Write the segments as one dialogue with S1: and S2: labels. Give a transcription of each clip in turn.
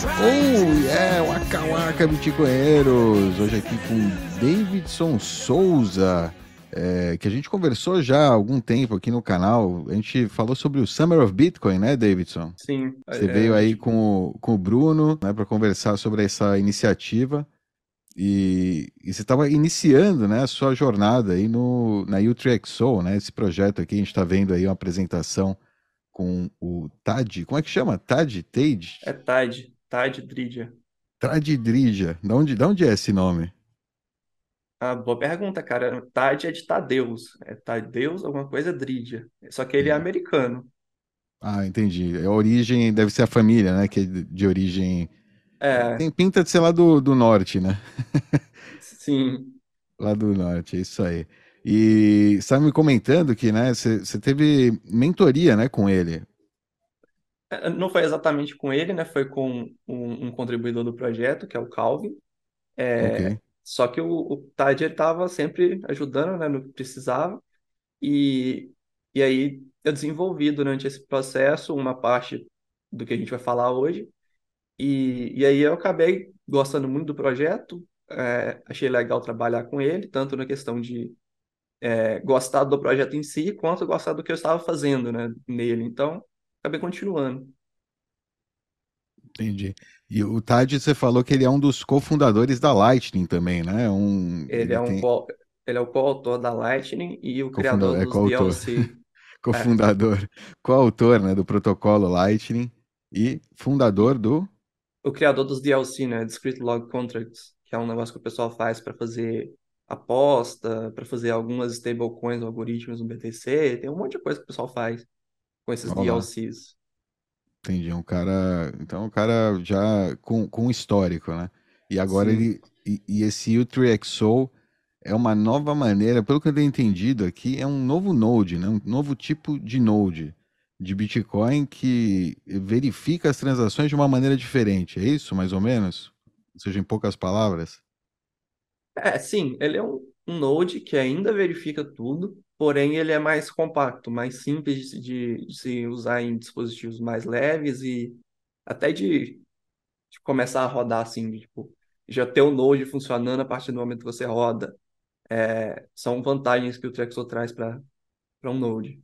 S1: Oh, yeah, Waka Waka Bitcoinheiros! Hoje aqui com Davidson Souza, é, que a gente conversou já há algum tempo aqui no canal. A gente falou sobre o Summer of Bitcoin, né, Davidson?
S2: Sim.
S1: Você é, veio aí com o, com o Bruno né, para conversar sobre essa iniciativa. E, e você estava iniciando né, a sua jornada aí no, na U3XO, né? Esse projeto aqui, a gente está vendo aí uma apresentação com o Tad. Como é que chama? Tad? Tade?
S2: É Tad. Tad Dridja.
S1: Tad Dridja. De onde, de onde é esse nome?
S2: Ah, boa pergunta, cara. Tad é de Tadeus. É Tadeus, alguma coisa Dridja. Só que ele é americano.
S1: Ah, entendi. A origem deve ser a família, né? Que é de origem é. Tem pinta de ser lá do, do norte, né?
S2: Sim.
S1: lá do norte, é isso aí. E você estava me comentando que, né, você teve mentoria, né, com ele.
S2: É, não foi exatamente com ele, né? Foi com um, um contribuidor do projeto, que é o Calvin. É, okay. Só que o, o Tad estava sempre ajudando, né, no que precisava. E, e aí eu desenvolvi durante esse processo uma parte do que a gente vai falar hoje, e, e aí eu acabei gostando muito do projeto, é, achei legal trabalhar com ele, tanto na questão de é, gostar do projeto em si, quanto gostar do que eu estava fazendo né, nele. Então, acabei continuando.
S1: Entendi. E o Tad, você falou que ele é um dos cofundadores da Lightning também, né?
S2: Um, ele, ele é um tem... co... ele é o coautor da Lightning e o criador é, dos DLC.
S1: cofundador, é. coautor né, do protocolo Lightning e fundador do
S2: o criador dos DLC, né? Discrete Log Contracts, que é um negócio que o pessoal faz para fazer aposta, para fazer algumas stablecoins, algoritmos no BTC, tem um monte de coisa que o pessoal faz com esses Olá. DLCs.
S1: Entendi, um cara, então um cara já com, com histórico, né? E agora Sim. ele e, e esse U3XO é uma nova maneira, pelo que eu tenho entendido aqui, é um novo node, né? Um novo tipo de node de Bitcoin que verifica as transações de uma maneira diferente. É isso, mais ou menos? Ou seja, em poucas palavras?
S2: É, sim, ele é um, um node que ainda verifica tudo, porém ele é mais compacto, mais simples de, de, se usar em dispositivos mais leves e até de, de começar a rodar assim, tipo, já ter o node funcionando a partir do momento que você roda. É, são vantagens que o Trexo traz para um node.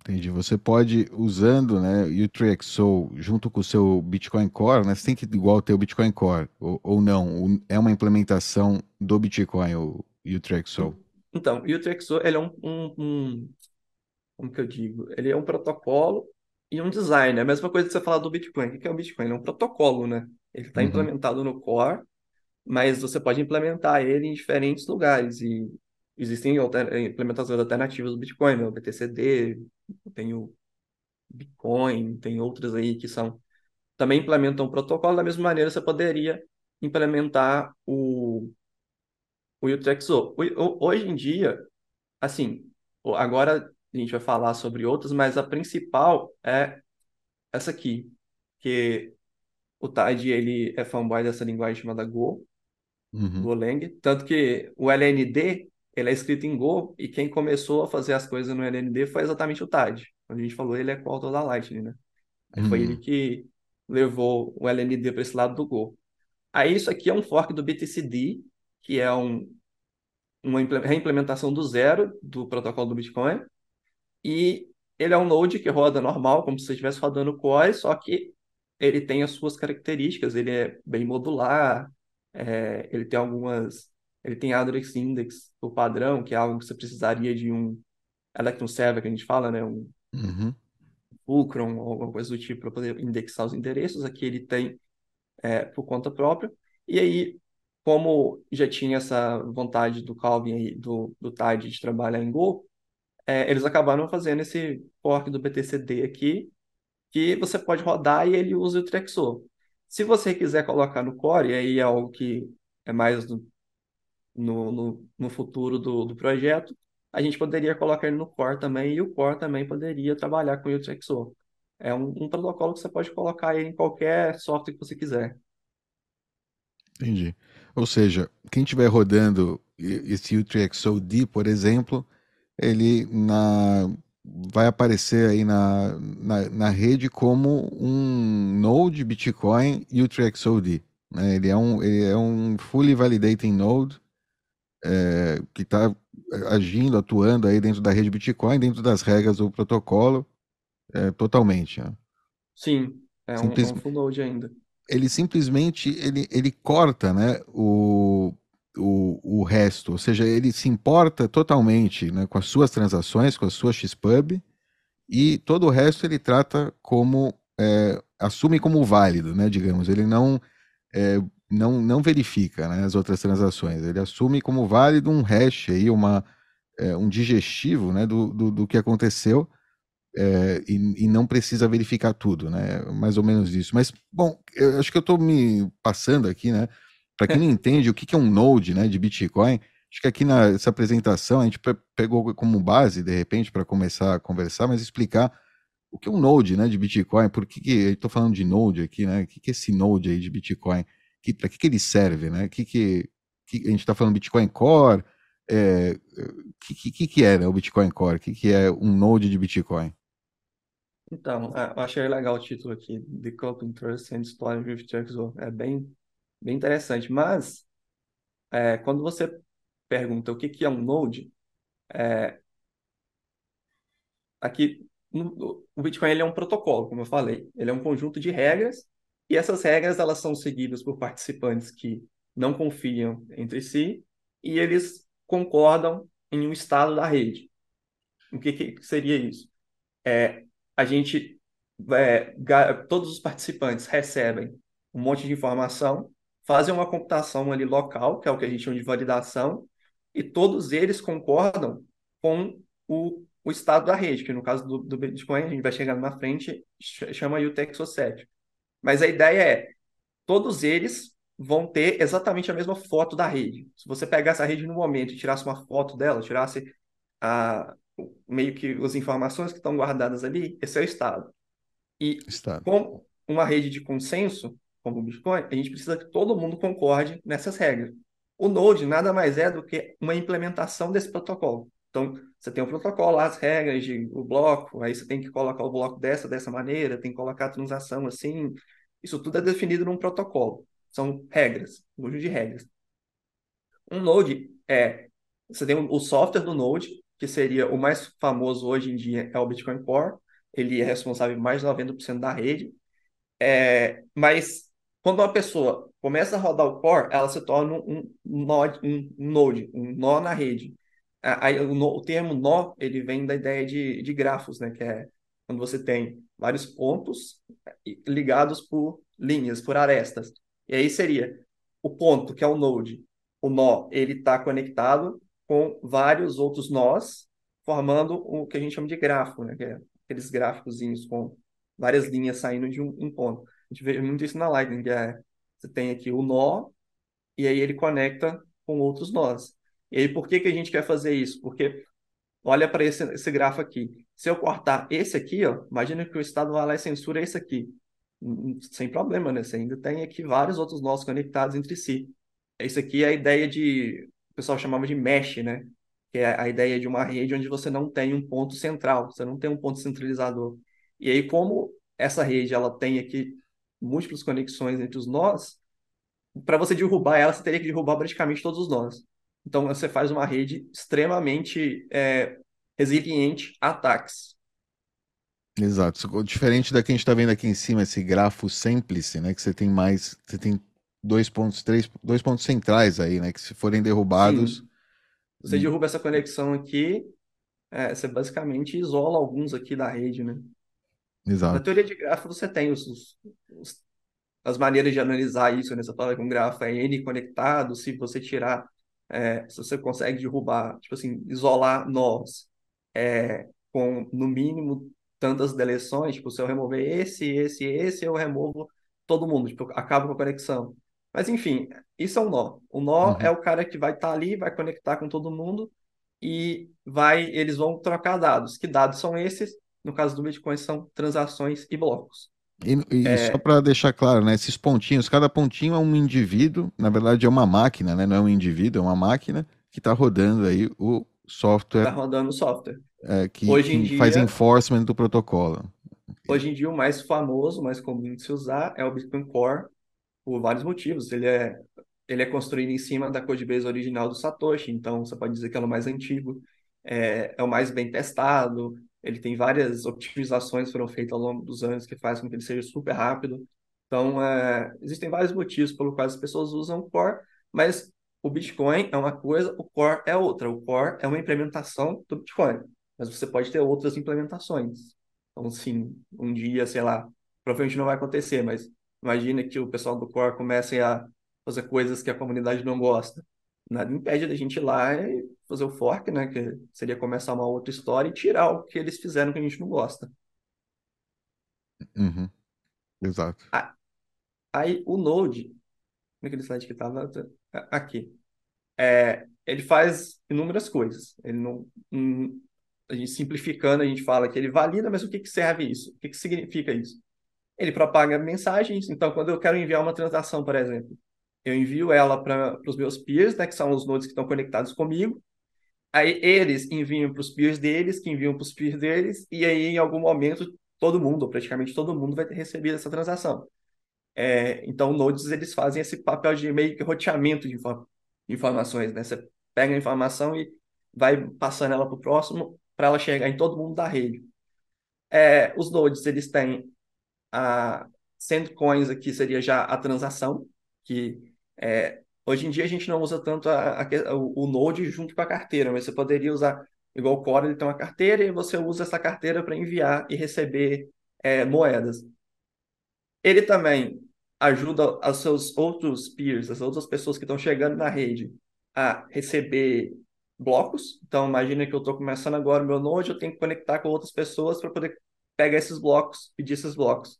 S1: Entendi. Você pode, usando né, o U3XO junto com o seu Bitcoin Core, né, você tem que igual ter o Bitcoin Core, ou, ou não, é uma implementação do Bitcoin, o U3XO.
S2: Então, o U3XO ele é um, um, um, como que eu digo? Ele é um protocolo e um design. É a mesma coisa que você falar do Bitcoin. O que é o Bitcoin? Ele é um protocolo, né? Ele está uhum. implementado no Core, mas você pode implementar ele em diferentes lugares. E existem alter, implementações alternativas do Bitcoin, né? o BTCD, tem o Bitcoin, tem outras aí que são também implementam o protocolo da mesma maneira você poderia implementar o o UTXO. Hoje em dia, assim, agora a gente vai falar sobre outras, mas a principal é essa aqui, que o Tide ele é fanboy dessa linguagem chamada Go, uhum. Golang, tanto que o LND ele é escrito em Go, e quem começou a fazer as coisas no LND foi exatamente o Tad. Quando a gente falou, ele é coautor da Lightning, né? Aí foi ele uhum. que levou o LND para esse lado do Go. Aí isso aqui é um fork do BTCD, que é um, uma reimplementação do zero do protocolo do Bitcoin. E ele é um node que roda normal, como se você estivesse rodando Core, só que ele tem as suas características. Ele é bem modular, é, ele tem algumas ele tem address index, o padrão, que é algo que você precisaria de um Electron Server, que a gente fala, né? Um
S1: uhum.
S2: Fulcrum ou alguma coisa do tipo para poder indexar os endereços. Aqui ele tem é, por conta própria. E aí, como já tinha essa vontade do Calvin e do, do Tide de trabalhar em Go, é, eles acabaram fazendo esse fork do BTCD aqui, que você pode rodar e ele usa o Trexo. Se você quiser colocar no Core, e aí é algo que é mais no, no, no futuro do, do projeto, a gente poderia colocar ele no Core também, e o Core também poderia trabalhar com o UTXO. É um, um protocolo que você pode colocar ele em qualquer software que você quiser.
S1: Entendi. Ou seja, quem estiver rodando esse U3XOD, por exemplo, ele na vai aparecer aí na, na, na rede como um node Bitcoin UTXOD. Né? Ele, é um, ele é um fully validating node é, que está agindo, atuando aí dentro da rede Bitcoin, dentro das regras do protocolo, é, totalmente. Né?
S2: Sim, é Simples... um, um full node ainda.
S1: Ele simplesmente ele, ele corta né, o, o, o resto, ou seja, ele se importa totalmente né, com as suas transações, com a sua XPub, e todo o resto ele trata como, é, assume como válido, né, digamos, ele não, é, não, não verifica né, as outras transações, ele assume como válido um hash, aí, uma, é, um digestivo né, do, do, do que aconteceu, é, e, e, não precisa verificar tudo, né? Mais ou menos isso. Mas, bom, eu acho que eu estou me passando aqui, né? Para quem não entende o que é um node né, de Bitcoin, acho que aqui nessa apresentação a gente pegou como base, de repente, para começar a conversar, mas explicar o que é um node né, de Bitcoin, por que, que estou falando de node aqui, né? O que, que é esse node aí de Bitcoin? Que, para que, que ele serve, né? Que, que, que a gente está falando Bitcoin Core? É, que, que, que é né, o Bitcoin Core? O que, que é um node de Bitcoin?
S2: Então, é, eu achei legal o título aqui, The Coping Trust and Storage with Chuck É bem bem interessante. Mas, é, quando você pergunta o que, que é um Node, é, aqui no, o Bitcoin ele é um protocolo, como eu falei. Ele é um conjunto de regras e essas regras elas são seguidas por participantes que não confiam entre si e eles concordam em um estado da rede. O que, que seria isso? É, a gente, é, todos os participantes recebem um monte de informação fazem uma computação ali local, que é o que a gente chama de validação, e todos eles concordam com o, o estado da rede, que no caso do, do Bitcoin, a gente vai chegar na frente, chama UTXO7. Mas a ideia é, todos eles vão ter exatamente a mesma foto da rede. Se você pegasse a rede no momento e tirasse uma foto dela, tirasse a, meio que as informações que estão guardadas ali, esse é o estado. E estado. com uma rede de consenso, como o Bitcoin, a gente precisa que todo mundo concorde nessas regras. O Node nada mais é do que uma implementação desse protocolo. Então, você tem o protocolo, as regras de o bloco, aí você tem que colocar o bloco dessa, dessa maneira, tem que colocar a transação assim. Isso tudo é definido num protocolo. São regras, um conjunto de regras. Um Node é, você tem o software do Node, que seria o mais famoso hoje em dia é o Bitcoin Core. Ele é responsável por mais de 90% da rede. É, mas quando uma pessoa começa a rodar o core, ela se torna um, node, um node, um nó na rede. Aí, o, o, termo nó, ele vem da ideia de, de grafos, né? Que é quando você tem vários pontos ligados por linhas, por arestas. E aí seria o ponto, que é o node. O nó, ele está conectado com vários outros nós, formando o que a gente chama de grafo, né? Que é aqueles gráficos com várias linhas saindo de um, um ponto. A gente vê muito isso na Lightning, que é, você tem aqui o nó, e aí ele conecta com outros nós. E aí, por que, que a gente quer fazer isso? Porque, olha para esse, esse grafo aqui. Se eu cortar esse aqui, ó, imagina que o Estado vai lá e censura esse aqui. Sem problema, né? Você ainda tem aqui vários outros nós conectados entre si. Isso aqui é a ideia de, pessoal chamava de mesh, né? Que é a ideia de uma rede onde você não tem um ponto central, você não tem um ponto centralizador. E aí, como essa rede ela tem aqui múltiplas conexões entre os nós, para você derrubar ela, você teria que derrubar praticamente todos os nós. Então, você faz uma rede extremamente é, resiliente a ataques.
S1: Exato. Diferente da que a gente está vendo aqui em cima, esse grafo simplice, né? Que você tem mais. Você tem dois pontos, três, dois pontos centrais aí, né? Que se forem derrubados. Sim.
S2: Você derruba essa conexão aqui, é, você basicamente isola alguns aqui da rede, né?
S1: Exato.
S2: Na teoria de grafo você tem os, os, os, as maneiras de analisar isso, né? Você fala que um grafo é N conectado, se você tirar, é, se você consegue derrubar, tipo assim, isolar nós é, com, no mínimo, tantas deleções, tipo, se eu remover esse, esse, esse, eu removo todo mundo, tipo, acaba com a conexão. Mas, enfim, isso é um nó. O nó uhum. é o cara que vai estar tá ali, vai conectar com todo mundo e vai, eles vão trocar dados. Que dados são esses? No caso do Bitcoin, são transações e blocos.
S1: E, e é... só para deixar claro, né, esses pontinhos, cada pontinho é um indivíduo, na verdade é uma máquina, né, não é um indivíduo, é uma máquina que está rodando aí o software.
S2: Está rodando o software.
S1: é, que,
S2: Hoje em
S1: que faz
S2: dia,
S1: enforcement do protocolo.
S2: hoje em dia o mais famoso, o mais comum de se usar é o Bitcoin Core, por vários motivos. Ele é, ele é construído em cima da codebase original do Satoshi, então você pode dizer que é o mais antigo, é, é o mais bem testado, ele tem várias otimizações que foram feitas ao longo dos anos que fazem com que ele seja super rápido. Então, é, existem vários motivos pelo quais as pessoas usam o Core, mas o Bitcoin é uma coisa, o Core é outra. O Core é uma implementação do Bitcoin, mas você pode ter outras implementações. Então, sim, um dia, sei lá, provavelmente não vai acontecer, mas imagina que o pessoal do Core comece a fazer coisas que a comunidade não gosta. Nada impede da gente ir lá e fazer o fork, né? Que seria começar uma outra história e tirar o que eles fizeram que a gente não gosta.
S1: Uhum, exato.
S2: Ah, Aí o Node, naquele slide que estava aqui, é, ele faz inúmeras coisas. Ele não, hum, a gente simplificando, a gente fala que ele valida, mas o que, que serve isso? O que, que significa isso? Ele propaga mensagens. Então, quando eu quero enviar uma transação, por exemplo, eu envio ela para os meus peers, né, que são os nodes que estão conectados comigo. Aí eles enviam para os peers deles, que enviam para os peers deles, e aí em algum momento todo mundo, praticamente todo mundo, vai ter recebido essa transação. É, então, nodes eles fazem esse papel de meio que roteamento de inform informações, né? Você pega a informação e vai passando ela para o próximo para ela chegar em todo mundo da rede. É, os nodes eles têm a coins aqui seria já a transação que é, hoje em dia a gente não usa tanto a, a, o, o node junto com a carteira, mas você poderia usar igual o Core ele tem uma carteira e você usa essa carteira para enviar e receber é, moedas. Ele também ajuda os seus outros peers, as outras pessoas que estão chegando na rede, a receber blocos. Então, imagina que eu estou começando agora o meu Node, eu tenho que conectar com outras pessoas para poder pegar esses blocos, pedir esses blocos.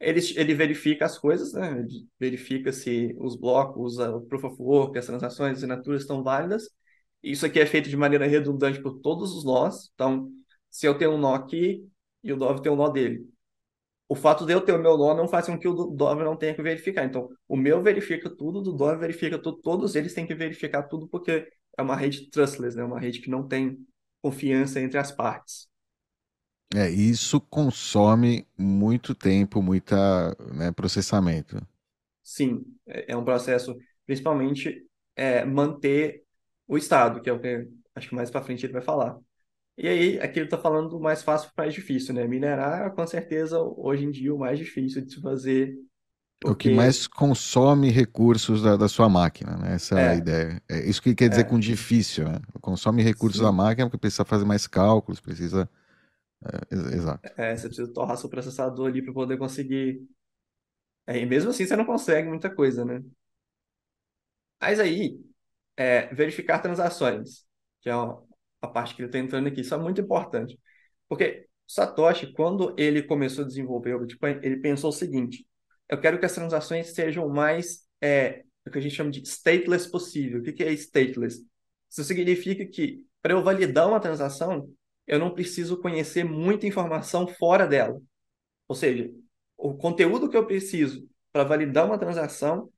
S2: Ele, ele verifica as coisas, né? Ele verifica se os blocos, o Proof of Work, as transações, as assinaturas estão válidas. Isso aqui é feito de maneira redundante por todos os nós. Então, se eu tenho um nó aqui e o Dove tem um nó dele, o fato de eu ter o meu nó não faz com que o Dove não tenha que verificar. Então, o meu verifica tudo, o do Dove verifica tudo, todos eles têm que verificar tudo porque é uma rede trustless, né? Uma rede que não tem confiança entre as partes.
S1: É, isso consome muito tempo, muita, né, processamento.
S2: Sim, é, é um processo, principalmente é, manter o estado, que é o que acho que mais para frente ele vai falar. E aí, aqui ele está falando do mais fácil para mais difícil, né? Minerar, com certeza, hoje em dia, o mais difícil de se fazer.
S1: O que mais consome recursos da, da sua máquina, né? Essa é, a é. ideia. É isso que quer dizer é. com difícil, né? Consome recursos Sim. da máquina porque precisa fazer mais cálculos, precisa. É, exato.
S2: É, você precisa torrar seu processador ali para poder conseguir. É, e mesmo assim, você não consegue muita coisa, né? Mas aí, é, verificar transações, que é a parte que ele está entrando aqui. Isso é muito importante. Porque Satoshi, quando ele começou a desenvolver o Bitcoin, ele pensou o seguinte: eu quero que as transações sejam mais é, o que a gente chama de stateless possível. O que é stateless? Isso significa que para eu validar uma transação, eu não preciso conhecer muita informação fora dela. Ou seja, o conteúdo que eu preciso para validar uma transação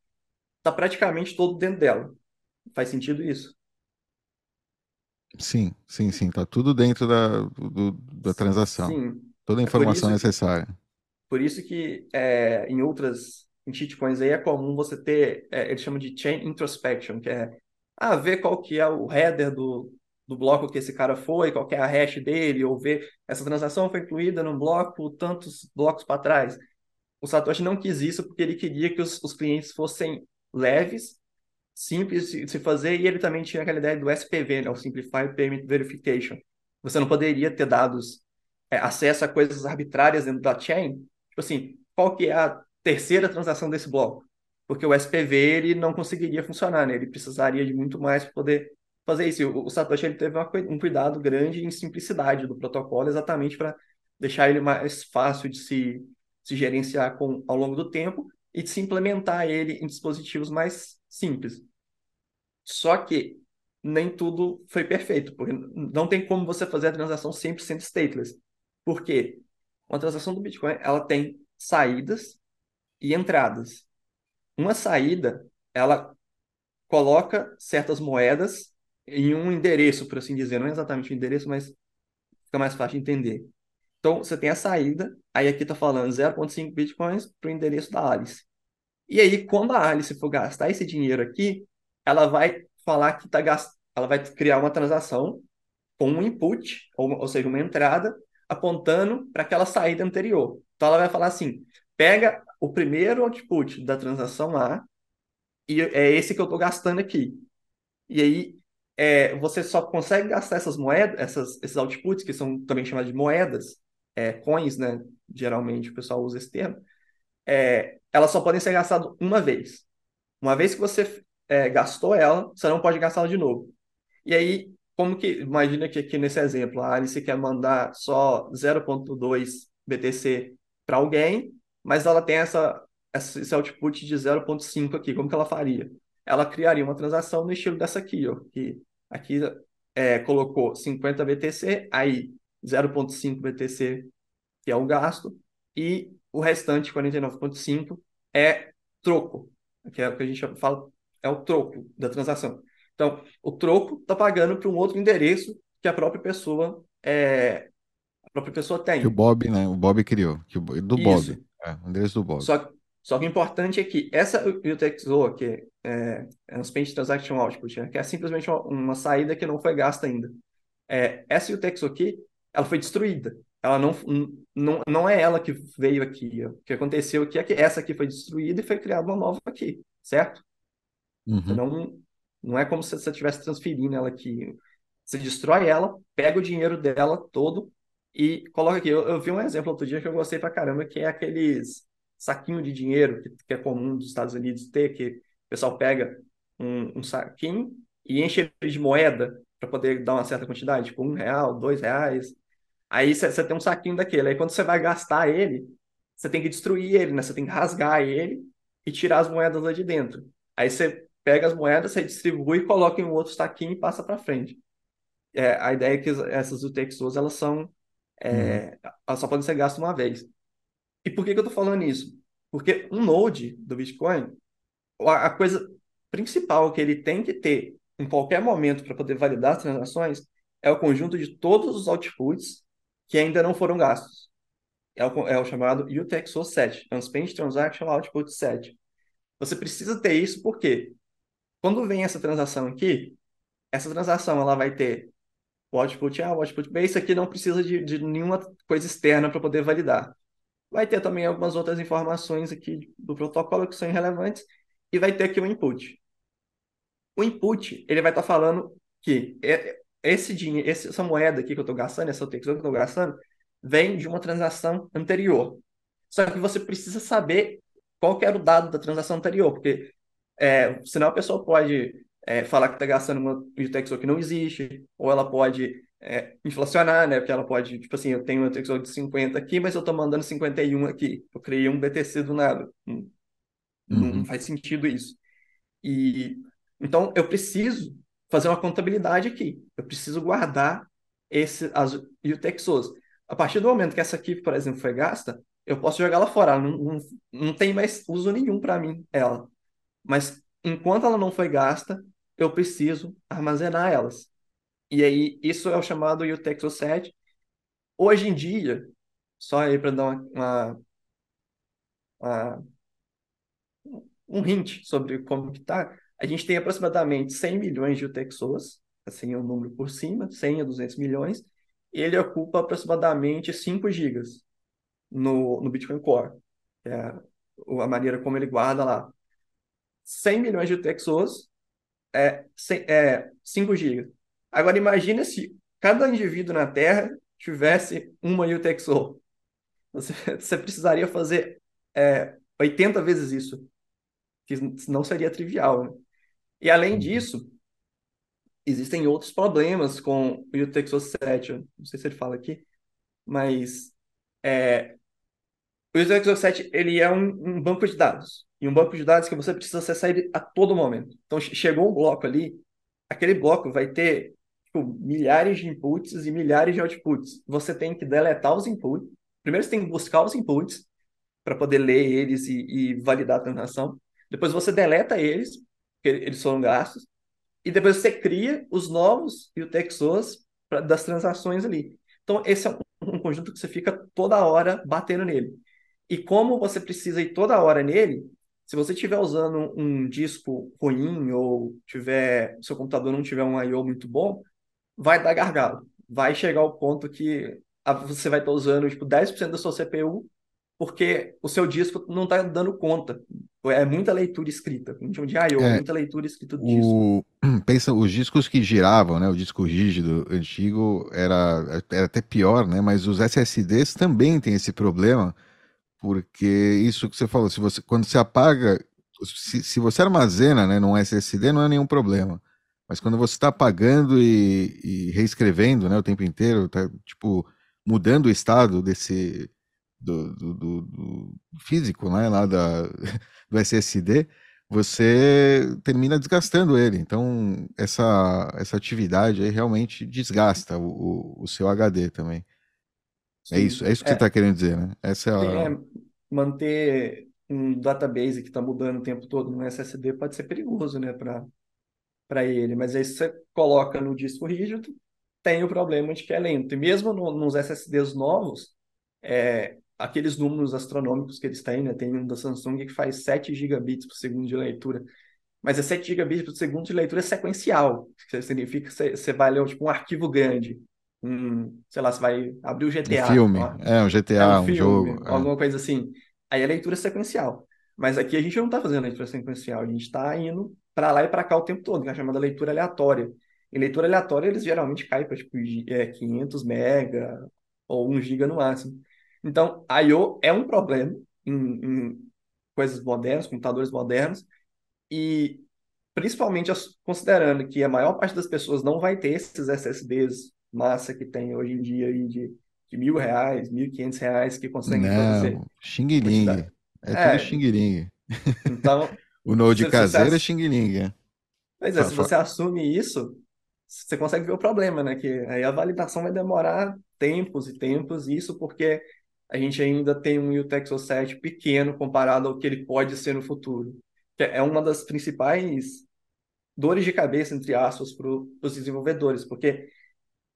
S2: está praticamente todo dentro dela. Faz sentido isso?
S1: Sim, sim, sim. Tá tudo dentro da, do, da transação.
S2: Sim.
S1: Toda a
S2: É por
S1: informação
S2: isso que,
S1: necessária.
S2: por isso que é, em outras em shitcoins aí é comum você ter, é, eles chamam de chain introspection, que é ah, ver qual que é o header do, do bloco que esse cara foi, qual é a hash dele, ou ver essa transação foi incluída num bloco tantos blocos para trás. O Satoshi não quis isso porque ele queria que os, os clientes fossem leves simples de se fazer, e ele também tinha aquela ideia do SPV, né, o Simplified Payment Verification. Você não poderia ter dados, é, acesso a coisas arbitrárias dentro da chain. Tipo assim, qual que é a terceira transação desse bloco? Porque o SPV ele não conseguiria funcionar, né? Ele precisaria de muito mais para poder fazer isso. O, Satoshi ele teve uma, um cuidado grande em simplicidade do protocolo, exatamente para deixar ele mais fácil de se, se gerenciar com, ao longo do tempo e de se implementar ele em dispositivos mais simples. Só que nem tudo foi perfeito, porque não tem como você fazer a transação 100% stateless. Por quê? Uma transação do Bitcoin, ela tem saídas e entradas. Uma saída, ela coloca certas moedas em um endereço, por assim dizer, não é exatamente um endereço, mas fica mais fácil de entender. Então, você tem a saída, aí aqui está falando 0,5 bitcoins para o endereço da Alice. E aí, quando a Alice for gastar esse dinheiro aqui, ela vai falar que está gastando, ela vai criar uma transação com um input, ou, ou seja, uma entrada, apontando para aquela saída anterior. Então, ela vai falar assim: pega o primeiro output da transação A, e é esse que eu estou gastando aqui. E aí, é, você só consegue gastar essas moedas, essas, esses outputs, que são também chamados de moedas, é, coins, né? Geralmente o pessoal usa esse termo. É, elas só podem ser gastadas uma vez. Uma vez que você é, gastou ela, você não pode gastá-la de novo. E aí, como que, imagina que aqui nesse exemplo, a Alice quer mandar só 0.2 BTC para alguém, mas ela tem essa, esse output de 0.5 aqui, como que ela faria? Ela criaria uma transação no estilo dessa aqui, ó, que aqui é, colocou 50 BTC, aí 0,5 BTC, que é o gasto, e o restante, 49,5, é troco, que é o que a gente fala, é o troco da transação. Então, o troco está pagando para um outro endereço que a própria pessoa é, a própria pessoa tem.
S1: Que o Bob, né? O Bob criou. Que o, do Isso. Bob. É, o endereço do Bob.
S2: Só, só que o importante é que essa UTXO, que é, é um Spent Transaction Output, né, que é simplesmente uma, uma, saída que não foi gasta ainda. É, essa UTXO aqui, ela foi destruída. Ela não, não, não é ela que veio aqui. O que aconteceu aqui é que essa aqui foi destruída e foi criada uma nova aqui, certo?
S1: Uhum.
S2: Não, não é como se você estivesse transferindo ela aqui. Você destrói ela, pega o dinheiro dela todo e coloca aqui. Eu, eu vi um exemplo outro dia que eu gostei pra caramba, que é aqueles saquinho de dinheiro que, que é comum dos Estados Unidos ter, que pessoal pega um, um saquinho e enche ele de moeda para poder dar uma certa quantidade, tipo um real, dois reais. Aí você tem um saquinho daquele. Aí quando você vai gastar ele, você tem que destruir ele, né? Você tem que rasgar ele e tirar as moedas lá de dentro. Aí você pega as moedas, você distribui, coloca em um outro saquinho e passa para frente. É, a ideia é que essas UTXOs, elas são... É, uhum. Elas só podem ser gastas uma vez. E por que, que eu estou falando isso? Porque um node do Bitcoin, a coisa principal que ele tem que ter em qualquer momento para poder validar as transações é o conjunto de todos os outputs que ainda não foram gastos. É o, é o chamado UTXO7, Unspent Transaction Output Set. Você precisa ter isso porque quando vem essa transação aqui, essa transação ela vai ter o output A, o output B, isso aqui não precisa de, de nenhuma coisa externa para poder validar. Vai ter também algumas outras informações aqui do protocolo que são irrelevantes e vai ter aqui o input. O input, ele vai estar tá falando que esse dinheiro, essa moeda aqui que eu estou gastando, essa textura que eu estou gastando, vem de uma transação anterior. Só que você precisa saber qual era o dado da transação anterior, porque é, senão a pessoa pode é, falar que está gastando uma UTXO que não existe, ou ela pode é, inflacionar, né? Porque ela pode, tipo assim, eu tenho um UTXO de 50 aqui, mas eu estou mandando 51 aqui. Eu criei um BTC do nada. Não, uhum. não faz sentido isso. E então eu preciso fazer uma contabilidade aqui. Eu preciso guardar esse, as UTXOs. A partir do momento que essa aqui, por exemplo, foi gasta, eu posso jogar ela fora. Não, não, não tem mais uso nenhum para mim, ela. Mas enquanto ela não foi gasta, eu preciso armazenar elas. E aí, isso é o chamado UTXO7. Hoje em dia, só aí para dar uma, uma, uma, um hint sobre como que tá, a gente tem aproximadamente 100 milhões de UTXOs, assim é o número por cima, 100 a 200 milhões, ele ocupa aproximadamente 5 gigas no, no Bitcoin Core, que é a maneira como ele guarda lá. 100 milhões de UTXOs é, é 5 GB. Agora imagine se cada indivíduo na Terra tivesse uma UTXO. Você, você precisaria fazer é, 80 vezes isso, que não seria trivial. Né? E além disso, existem outros problemas com o UTXO 7. Não sei se ele fala aqui, mas é, o UTXO 7 ele é um, um banco de dados e um banco de dados que você precisa acessar ele a todo momento. Então, chegou um bloco ali, aquele bloco vai ter tipo, milhares de inputs e milhares de outputs. Você tem que deletar os inputs. Primeiro, você tem que buscar os inputs para poder ler eles e, e, validar a transação. Depois, você deleta eles, porque eles foram gastos. E depois, você cria os novos UTXOs pra, das transações ali. Então, esse é um conjunto que você fica toda hora batendo nele. E como você precisa ir toda hora nele, se você estiver usando um disco ruim ou tiver seu computador não tiver um I/O muito bom, vai dar gargalo. Vai chegar ao ponto que você vai estar usando tipo 10% da sua CPU porque o seu disco não está dando conta. É muita leitura escrita. A gente chama de I/O, é, muita leitura escrita do
S1: disco. Pensa, os discos que giravam, né? O disco rígido antigo era, era até pior, né? Mas os SSDs também têm esse problema, porque isso que você falou, se você, quando você apaga, se, se você armazena né, num SSD, não é nenhum problema. Mas quando você está apagando e, e, reescrevendo né, o tempo inteiro, tá, tipo, mudando o estado desse do, do, do físico, né, lá da, do SSD, você termina desgastando ele. Então, essa, essa atividade aí realmente desgasta o, o, o seu HD também. É isso, é isso que é, você está querendo dizer, né? Essa é, a...
S2: é manter um database que está mudando o tempo todo no SSD pode ser perigoso, né, para ele. Mas aí você coloca no disco rígido, tem o problema de que é lento. E mesmo no, nos SSDs novos, é, aqueles números astronômicos que eles têm, né? Tem um da Samsung que faz 7 gigabits por segundo de leitura. Mas é 7 gigabits por segundo de leitura sequencial. Que significa que você vai ler tipo, um arquivo grande. Um, sei lá, você vai abrir o GTA.
S1: Um filme. Ó. É, um GTA, é um, um filme, jogo.
S2: É. Alguma é. coisa assim. Aí a leitura é sequencial. Mas aqui a gente não está fazendo leitura sequencial, a gente está indo para lá e para cá o tempo todo, que é chamada leitura aleatória. Em leitura aleatória, eles geralmente caem para tipo, é, 500 mega ou 1 giga no máximo. Então, I/O é um problema em, em coisas modernas, computadores modernos, e principalmente considerando que a maior parte das pessoas não vai ter esses SSDs massa que tem hoje em dia aí de, de mil reais, mil e quinhentos reais que conseguem
S1: não, fazer. Xing É, é tudo xing
S2: Então,
S1: o Node caseiro é xing é.
S2: Pois é, se você assume isso, você consegue ver o problema, né? Que aí a validação vai demorar tempos e tempos, isso porque a gente ainda tem um Utexo 7 pequeno comparado ao que ele pode ser no futuro. É uma das principais dores de cabeça, entre aspas, para os desenvolvedores, porque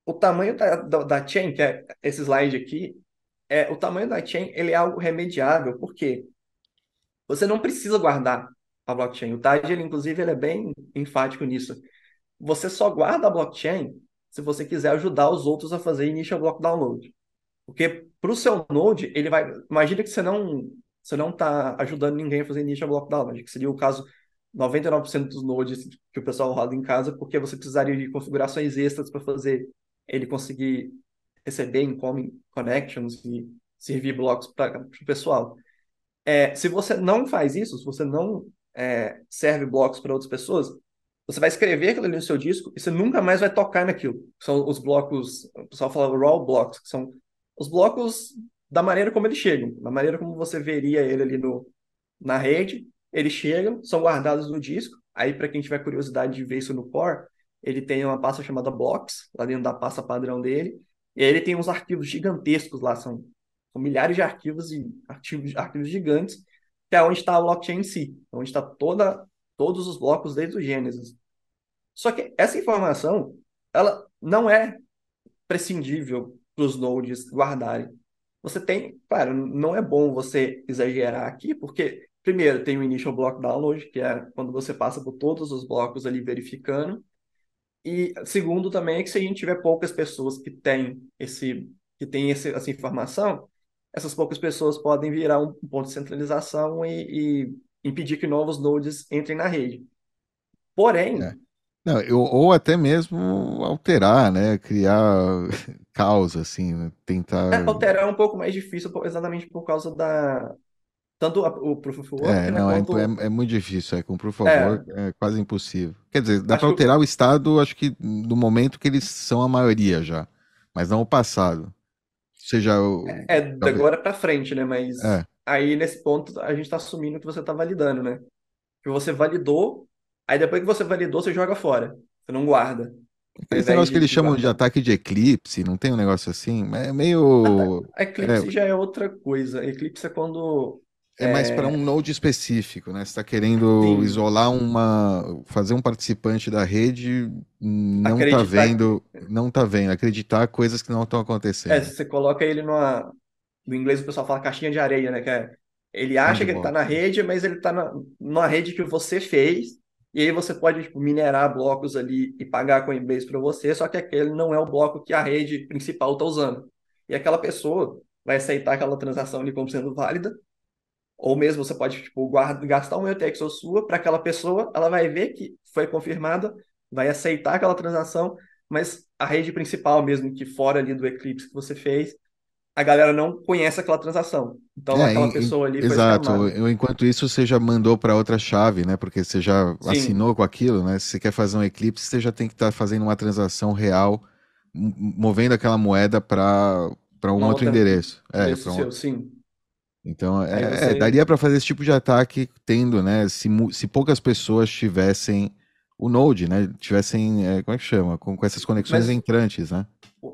S2: o tamanho da, da, da, chain, que é esse slide aqui, é, o tamanho da chain ele é algo remediável, porque você não precisa guardar a blockchain. O TAD, ele, inclusive, ele é bem enfático nisso. Você só guarda a blockchain se você quiser ajudar os outros a fazer initial block download. Porque para o seu Node, ele vai. Imagina que você não você não está ajudando ninguém a fazer initial block download, que seria o caso 99% dos nodes que o pessoal roda em casa, porque você precisaria de configurações extras para fazer ele conseguir receber incoming connections e servir blocos para o pessoal. É, se você não faz isso, se você não é, serve blocos para outras pessoas, você vai escrever aquilo ali no seu disco e você nunca mais vai tocar naquilo. São os blocos, o pessoal fala raw blocks, que são os blocos da maneira como eles chegam, da maneira como você veria ele ali no, na rede, eles chegam, são guardados no disco. Aí, para quem tiver curiosidade de ver isso no Core, ele tem uma pasta chamada Blocks, lá dentro da pasta padrão dele, e aí ele tem uns arquivos gigantescos lá, são, são milhares de arquivos e arquivos, arquivos gigantes, que é onde está a blockchain em si, onde está toda, todos os blocos desde o Gênesis. Só que essa informação, ela não é prescindível para os nodes guardarem. Você tem, claro, não é bom você exagerar aqui, porque primeiro tem o initial block download, que é quando você passa por todos os blocos ali verificando. E segundo também é que se a gente tiver poucas pessoas que têm esse que tem esse, essa informação, essas poucas pessoas podem virar um ponto de centralização e, e impedir que novos nodes entrem na rede. Porém, é.
S1: Não, eu, ou até mesmo alterar, né? Criar caos, assim, né? tentar.
S2: É, alterar é um pouco mais difícil, exatamente por causa da. Tanto o Proof of Work,
S1: é,
S2: né,
S1: não,
S2: é, quanto...
S1: é, é, muito difícil, é, com Proof of é. Work é quase impossível. Quer dizer, dá para alterar que... o estado, acho que no momento que eles são a maioria já, mas não o passado. Seja o...
S2: É, é agora para frente, né? Mas é. aí nesse ponto a gente está assumindo que você está validando, né? Que você validou Aí depois que você validou, você joga fora. Você não guarda.
S1: Esse negócio que eles chamam de ataque de eclipse, não tem um negócio assim? É meio.
S2: Eclipse é... já é outra coisa. Eclipse é quando
S1: É mais para um node específico, né? Você está querendo
S2: Sim,
S1: isolar uma, fazer um participante da rede não tá
S2: acreditar.
S1: vendo, não tá vendo, acreditar coisas que não estão
S2: É,
S1: acontecendo.
S2: você coloca ele numa. No inglês o pessoal fala caixinha de areia, né? Que é, ele acha que ele tá
S1: Sandbox.
S2: na rede, mas ele tá na, numa rede que você fez. E aí você pode, tipo, minerar blocos ali e pagar Coinbase para você, só que aquele não é o bloco que a rede principal está usando. E aquela pessoa vai aceitar aquela transação ali como sendo válida, ou mesmo você pode, tipo, guarda, gastar um UTXO sua para aquela pessoa, ela vai ver que foi confirmada, vai aceitar aquela transação, mas a rede principal mesmo, que fora ali do Eclipse que você fez, a galera não conhece aquela transação. Então
S1: É,
S2: aquela
S1: em-
S2: pessoa ali
S1: exato.
S2: escamada.
S1: Eu- Enquanto isso, você já mandou para outra chave, né? Porque você já
S2: Sim,
S1: assinou com aquilo, né? Se você quer fazer um eclipse, você já tem que estar fazendo uma transação real, movendo aquela moeda para um
S2: uma
S1: outro
S2: outra
S1: endereço. É, para um
S2: seu, sim.
S1: Então, é, é,
S2: você.
S1: daria para fazer esse tipo de ataque tendo, né? Se, se poucas pessoas tivessem o Node, né? Tivessem, é, como é que chama? Com, com essas conexões
S2: Mas
S1: entrantes, né?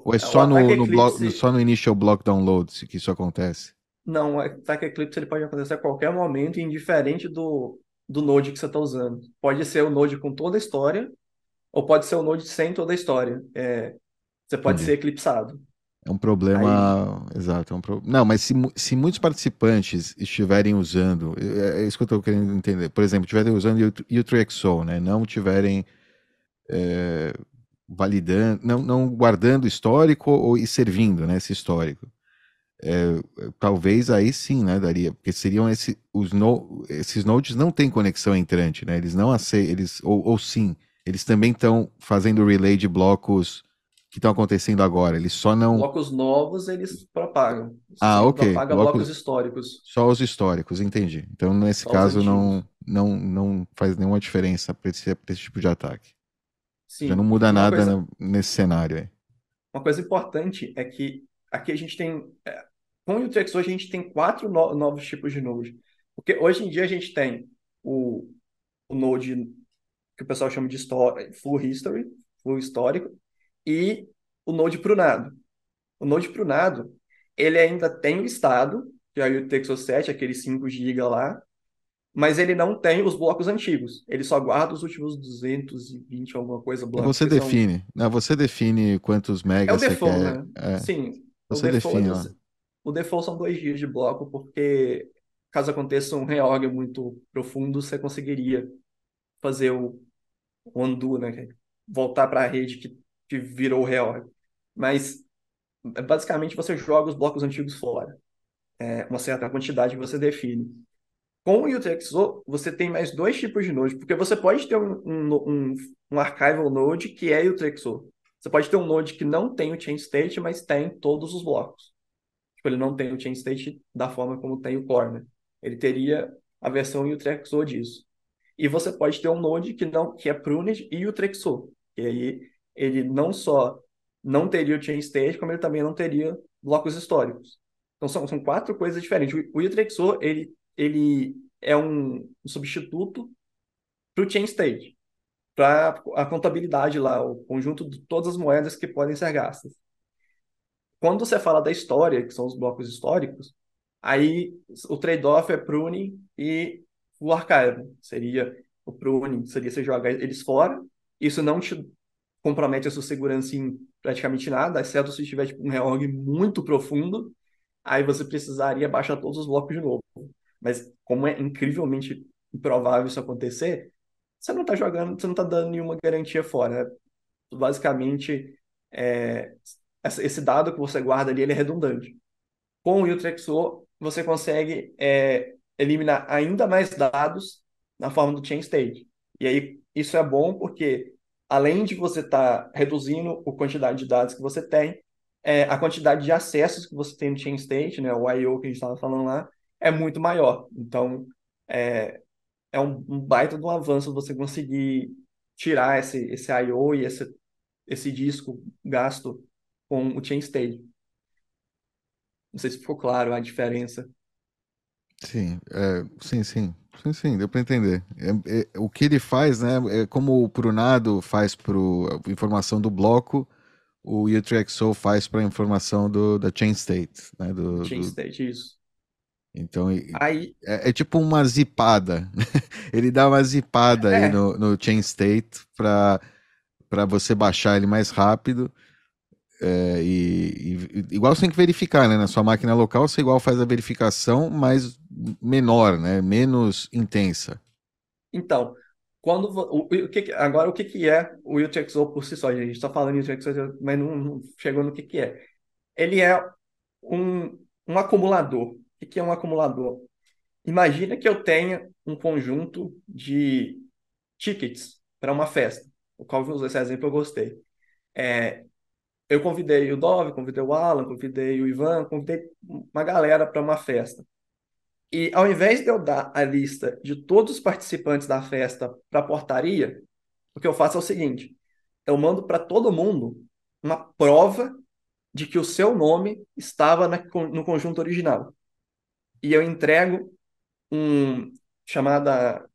S1: Ou é só no, no, bloco, só no initial block download que isso acontece?
S2: Não, o ataque Eclipse ele pode acontecer a qualquer momento, indiferente do, do Node que você está usando. Pode ser o Node com toda a história, ou pode ser o Node sem toda a história. É, você pode ser eclipsado.
S1: É um
S2: Aí,
S1: problema. Exato. É um pro... Não, mas se, se muitos participantes estiverem usando. É, é isso que eu estou querendo entender. Por exemplo, estiverem usando o U3XO, né? Não tiverem é, validando, não, não guardando histórico ou e servindo, né? Esse histórico. É, talvez aí sim, né? Daria. Porque seriam esse, os no, esses nodes não têm conexão entrante, né? Eles não aceitam. Eles, ou, ou sim, eles também estão fazendo relay de blocos que estão acontecendo agora. Eles só não.
S2: blocos novos eles propagam.
S1: Ah,
S2: Você
S1: ok.
S2: propaga blocos
S1: Blocos
S2: históricos,
S1: só os históricos, entendi. Então, nesse
S2: só
S1: caso, não, não, não faz nenhuma diferença para esse, pra esse tipo de ataque. Já não
S2: Sim.
S1: muda
S2: uma
S1: nada
S2: coisa,
S1: nesse cenário aí.
S2: uma coisa importante é que aqui a gente tem. é, com o UTXO a gente tem quatro no- novos tipos de Node. Porque hoje em dia a gente tem o, o Node que o pessoal chama de história, full history, full histórico, e o Node prunado. O Node prunado, ele ainda tem o estado, que é o UTXO 7, aquele 5 GB lá, mas ele não tem os blocos antigos. Ele só guarda os últimos 220 alguma coisa blocos,
S1: você
S2: que são...
S1: define, né? Você define quantos
S2: É o
S1: megas você
S2: default,
S1: quer.
S2: né?
S1: É,
S2: Sim, o
S1: você
S2: default,
S1: define
S2: você- o default são dois dias de bloco, porque caso aconteça um reorg muito profundo, você conseguiria fazer o o undo, né? é Voltar para a rede que, que virou o reorg. Mas basicamente você joga os blocos antigos fora. É uma certa quantidade que você define. Com o UTXO, você tem mais dois tipos de node, porque você pode ter um, um, um, archival node que é UTXO. Você pode ter um node que não tem o chain state, mas tem todos os blocos. Tipo, ele não tem o chain state da forma como tem o core, né? Ele teria a versão UTXO disso. E você pode ter um node que não que é pruned e UTXO. E aí ele não só não teria o chain state, como ele também não teria blocos históricos. Então são, são quatro coisas diferentes. O, o UTXO, ele, ele é um, substituto para o chain state, para a contabilidade lá, o conjunto de todas as moedas que podem ser gastas. Quando você fala da história, que são os blocos históricos, aí o trade-off é pruning e o archive. Seria o pruning, seria você jogar eles fora. Isso não te compromete a sua segurança em praticamente nada, exceto se tiver tipo, um reorg muito profundo, aí você precisaria baixar todos os blocos de novo. Mas como é incrivelmente improvável isso acontecer, você não está jogando, você não está dando nenhuma garantia fora. Né? Basicamente, é, esse dado que você guarda ali ele é redundante. Com o UTXO, você consegue é, eliminar ainda mais dados na forma do chain state. E aí, isso é bom porque, além de você estar tá reduzindo a quantidade de dados que você tem, é, a quantidade de acessos que você tem no chain state, né, o I.O. que a gente estava falando lá, é muito maior. Então, é, é um, um baita de um avanço você conseguir tirar esse, esse I.O. e esse, esse disco gasto com o chain state. Não sei se ficou claro a diferença.
S1: Sim, é, sim, sim. Sim, sim, deu para entender. É, é, o que ele faz, né? É como o Prunado faz para a informação do bloco, o U3XO faz para a informação do, da chain state, né? Do,
S2: Chain
S1: do,
S2: state, isso.
S1: Então
S2: Aí,
S1: é, é tipo uma zipada. ele dá uma zipada aí
S2: é,
S1: no, no chain state para você baixar ele mais rápido. É, e, e, igual você tem que verificar, né? Na sua máquina local, você igual faz a verificação, mas menor, né? Menos intensa.
S2: então, quando o, o que- agora o que que é o UTXO por si só? A gente está falando em UTXO, mas não, não chegou no que que é. Ele é um, um acumulador. O que é um acumulador? Imagina que eu tenha um conjunto de tickets para uma festa. O qual usou esse exemplo eu gostei. É, eu convidei o Dove, convidei o Alan, convidei o Ivan, convidei uma galera para uma festa. E ao invés de eu dar a lista de todos os participantes da festa para a portaria, o que eu faço é o seguinte: eu mando para todo mundo uma prova de que o seu nome estava na- no conjunto original. E eu entrego um chamada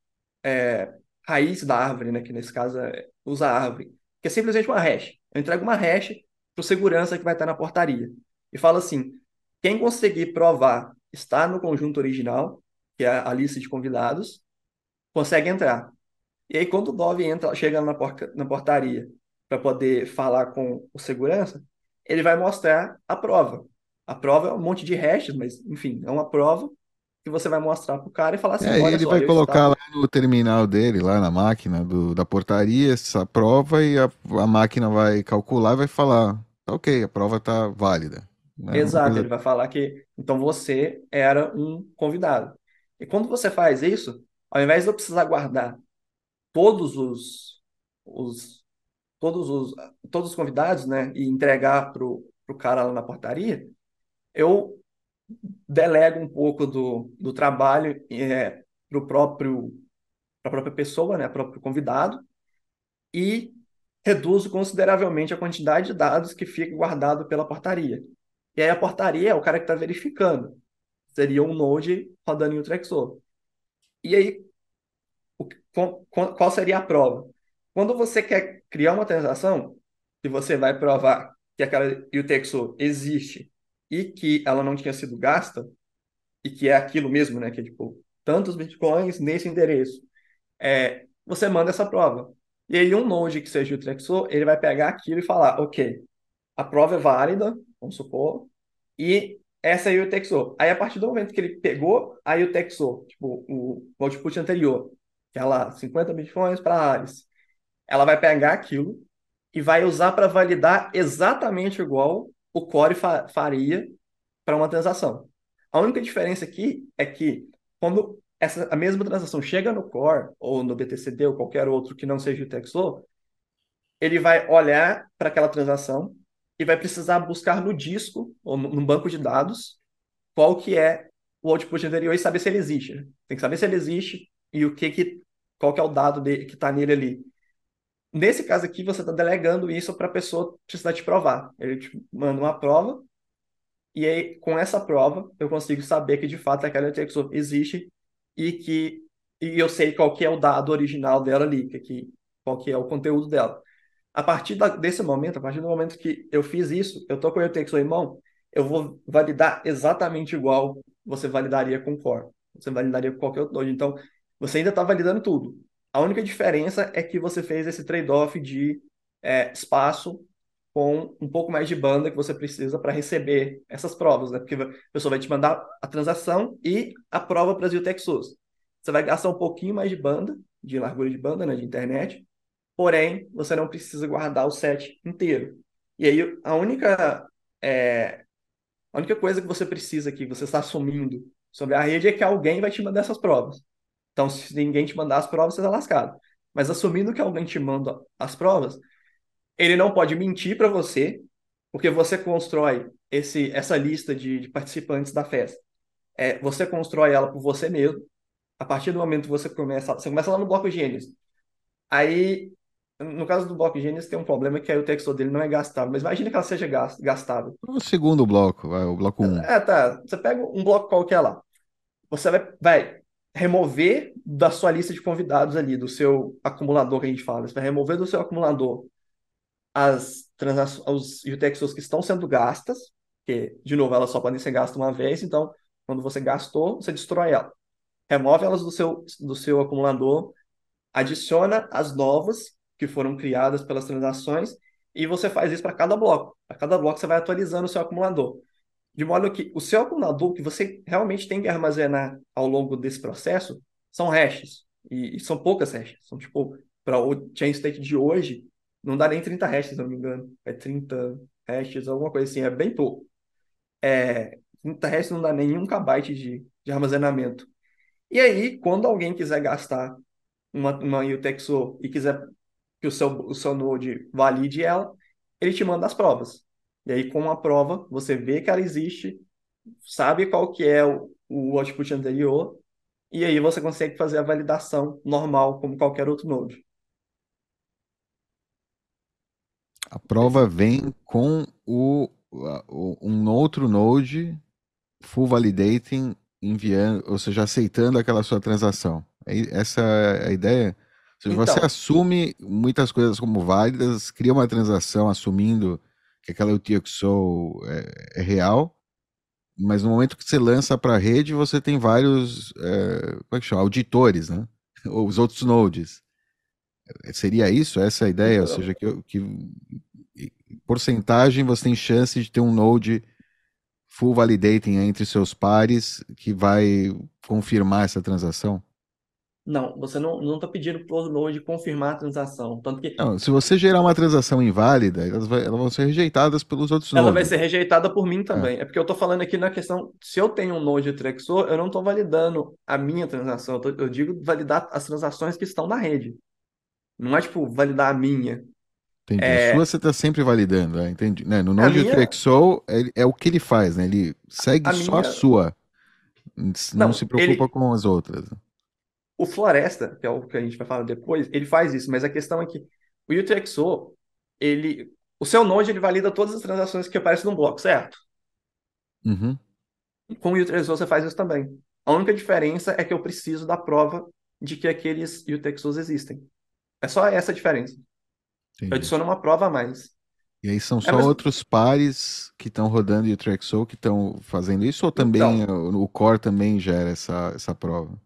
S2: é, raiz da árvore, né? Que nesse caso é, usa árvore, que é simplesmente uma hash. Eu entrego uma hash para o segurança que vai estar na portaria. E falo assim: quem conseguir provar está no conjunto original, que é a lista de convidados, consegue entrar. E aí, quando o Dove entra, chega na, porca- na portaria para poder falar com o segurança, ele vai mostrar a prova. A prova é um monte de hashes, mas, enfim, é uma prova que você vai mostrar para o cara e falar assim:
S1: É, ele
S2: só,
S1: vai colocar lá no terminal dele, lá na máquina do, da portaria, essa prova e a, a máquina vai calcular e vai falar, tá ok, a prova tá válida. Né?
S2: Exato,
S1: coisa...
S2: ele vai falar que então você era um convidado. E quando você faz isso, ao invés de eu precisar guardar todos os, os todos os todos os convidados, né, e entregar pro pro cara lá na portaria, eu delego um pouco do, do trabalho é, pro próprio para a própria pessoa, né, próprio convidado, e reduzo consideravelmente a quantidade de dados que fica guardado pela portaria. E aí a portaria é o cara que está verificando. Seria um Node rodando em UTXO. E aí, o qual, seria a prova? Quando você quer criar uma transação, que você vai provar que aquela UTXO existe e que ela não tinha sido gasta, e que é aquilo mesmo, né? Que é tipo, tantos bitcoins nesse endereço. É, você manda essa prova. E aí um Node que seja UTXO, ele vai pegar aquilo e falar, ok, a prova é válida, vamos supor, e essa é a UTXO. Aí, a partir do momento que ele pegou a UTXO, tipo, o output anterior, que é lá, 50 bitcoins para Alice, ela vai pegar aquilo e vai usar para validar exatamente igual o Core fa faria para uma transação. A única diferença aqui é que quando essa, a mesma transação chega no Core, ou no BTCD, ou qualquer outro que não seja o UTXO, ele vai olhar para aquela transação e vai precisar buscar no disco ou no, no banco de dados qual que é o output anterior e saber se ele existe. né? Tem que saber se ele existe e o que que qual que é o dado de, que está nele ali. Nesse caso aqui, você está delegando isso para a pessoa precisar te provar. Ele te manda uma prova e aí com essa prova eu consigo saber que de fato aquela UTXO existe e que e eu sei qual que é o dado original dela ali, que, qual que é o conteúdo dela. A partir da- desse momento, a partir do momento que eu fiz isso, eu tô com o UTXO em mão, eu vou validar exatamente igual você validaria com o Core. Você validaria com qualquer outro node. Então, você ainda está validando tudo. A única diferença é que você fez esse trade-off de é, espaço com um pouco mais de banda que você precisa para receber essas provas, né? Porque a pessoa vai te mandar a transação e a prova para as UTXOs. Você vai gastar um pouquinho mais de banda, de largura de banda, né, de internet, porém, você não precisa guardar o set inteiro. E aí, a única, é, a única coisa que você precisa que você está assumindo sobre a rede é que alguém vai te mandar essas provas. Então, se ninguém te mandar as provas, você está lascado. Mas assumindo que alguém te manda as provas, ele não pode mentir para você, porque você constrói esse, essa lista de, de participantes da festa. É, você constrói ela por você mesmo. A partir do momento que você começa, você começa lá no bloco Gênesis. Aí, no caso do bloco Gênesis, tem um problema que aí o texto dele não é gastável. Mas imagina que ela seja gas- gastável.
S1: O segundo bloco, vai, o bloco 1.
S2: É, tá. Você pega um bloco qualquer lá. Você vai, vai remover da sua lista de convidados ali, do seu acumulador que a gente fala. Você vai remover do seu acumulador as transações, os UTXOs que estão sendo gastas, que, de novo, elas só podem ser gastas uma vez, então Quando você gastou, você destrói ela. Remove elas do seu, do seu acumulador, adiciona as novas que foram criadas pelas transações e você faz isso para cada bloco. A cada bloco você vai atualizando o seu acumulador. De modo que o seu acumulador, que você realmente tem que armazenar ao longo desse processo, são hashes. E, e são poucas hashes. São tipo, para o chain state de hoje, não dá nem 30 hashes, se não me engano. É 30 hashes, alguma coisa assim, é bem pouco. É, 30 hashes não dá nenhum kbyte de, de armazenamento. E aí, quando alguém quiser gastar uma, uma UTXO e quiser que o seu, o seu node valide ela, ele te manda as provas. E aí, com a prova, você vê que ela existe, sabe qual que é o, o output anterior, e aí você consegue fazer a validação normal, como qualquer outro node.
S1: A prova vem com o, o, um outro node full validating enviando, ou seja, aceitando aquela sua transação. Essa é a ideia? Ou seja, então, você assume muitas coisas como válidas, cria uma transação assumindo que aquela UTXO é, é real, mas no momento que você lança para a rede, você tem vários é, como é que chama? auditores, né? Ou os outros nodes. Seria isso? Essa é a ideia? Ou então. seja, que, que porcentagem você tem chance de ter um node full validating entre seus pares que vai confirmar essa transação?
S2: Não, você não está pedindo para o Node confirmar a transação. Tanto que
S1: não, se você gerar uma transação inválida, elas, vai, elas vão ser rejeitadas pelos outros
S2: Ela vai ser rejeitada por mim também. É, é porque eu estou falando aqui na questão, se eu tenho um Node Trexor, eu não estou validando a minha transação. Eu, tô, eu, digo validar as transações que estão na rede. Não é tipo validar a minha.
S1: Entendi. É... A sua você está sempre validando, é, entendi. Né? No Node minha... Trexor é, é, o que ele faz, né? Ele segue a só minha... a sua. Não, não se preocupa ele... com as outras.
S2: O Floresta, que é o que a gente vai falar depois, ele faz isso, mas a questão é que o UTXO, ele, o seu Node ele valida todas as transações que aparecem no bloco, certo?
S1: Uhum.
S2: Com o UTXO você faz isso também. A única diferença é que eu preciso da prova de que aqueles UTXOs existem. É só essa a diferença. Entendi. Eu adiciono uma prova a mais.
S1: E aí são é, só é, mas... outros pares que estão rodando UTXO que estão fazendo isso ou também então, o core também gera essa, essa prova?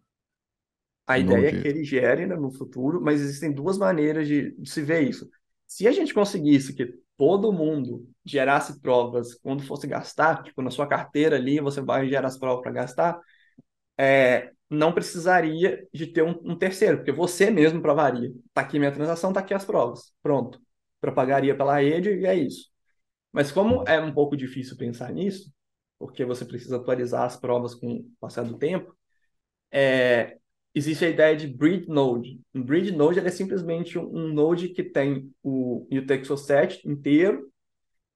S2: A ideia é que ele gere né, no futuro, mas existem duas maneiras de, de, se ver isso. Se a gente conseguisse que todo mundo gerasse provas quando fosse gastar, tipo na sua carteira ali, você vai gerar as provas para gastar, é, não precisaria de ter um, um, terceiro, porque você mesmo provaria. Tá aqui minha transação, tá aqui as provas. Pronto. Propagaria pela rede e é isso. Mas como é um pouco difícil pensar nisso, porque você precisa atualizar as provas com o passar do tempo, é, existe a ideia de bridge node. Um bridge node é simplesmente um, node que tem o UTXO7 inteiro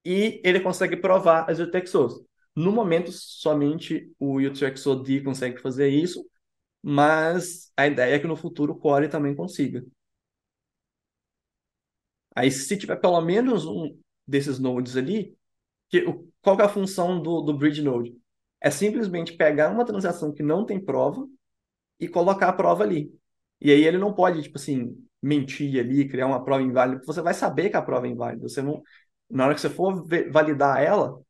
S2: e ele consegue provar as UTXOs. No momento, somente o UTXO-D consegue fazer isso, mas a ideia é que no futuro o Core também consiga. Aí, se tiver pelo menos um desses nodes ali, que, qual que é a função do, do bridge node? É simplesmente pegar uma transação que não tem prova e colocar a prova ali. E aí ele não pode, tipo assim, mentir ali, criar uma prova inválida, você vai saber que a prova é inválida. Você não, na hora que você for validar ela,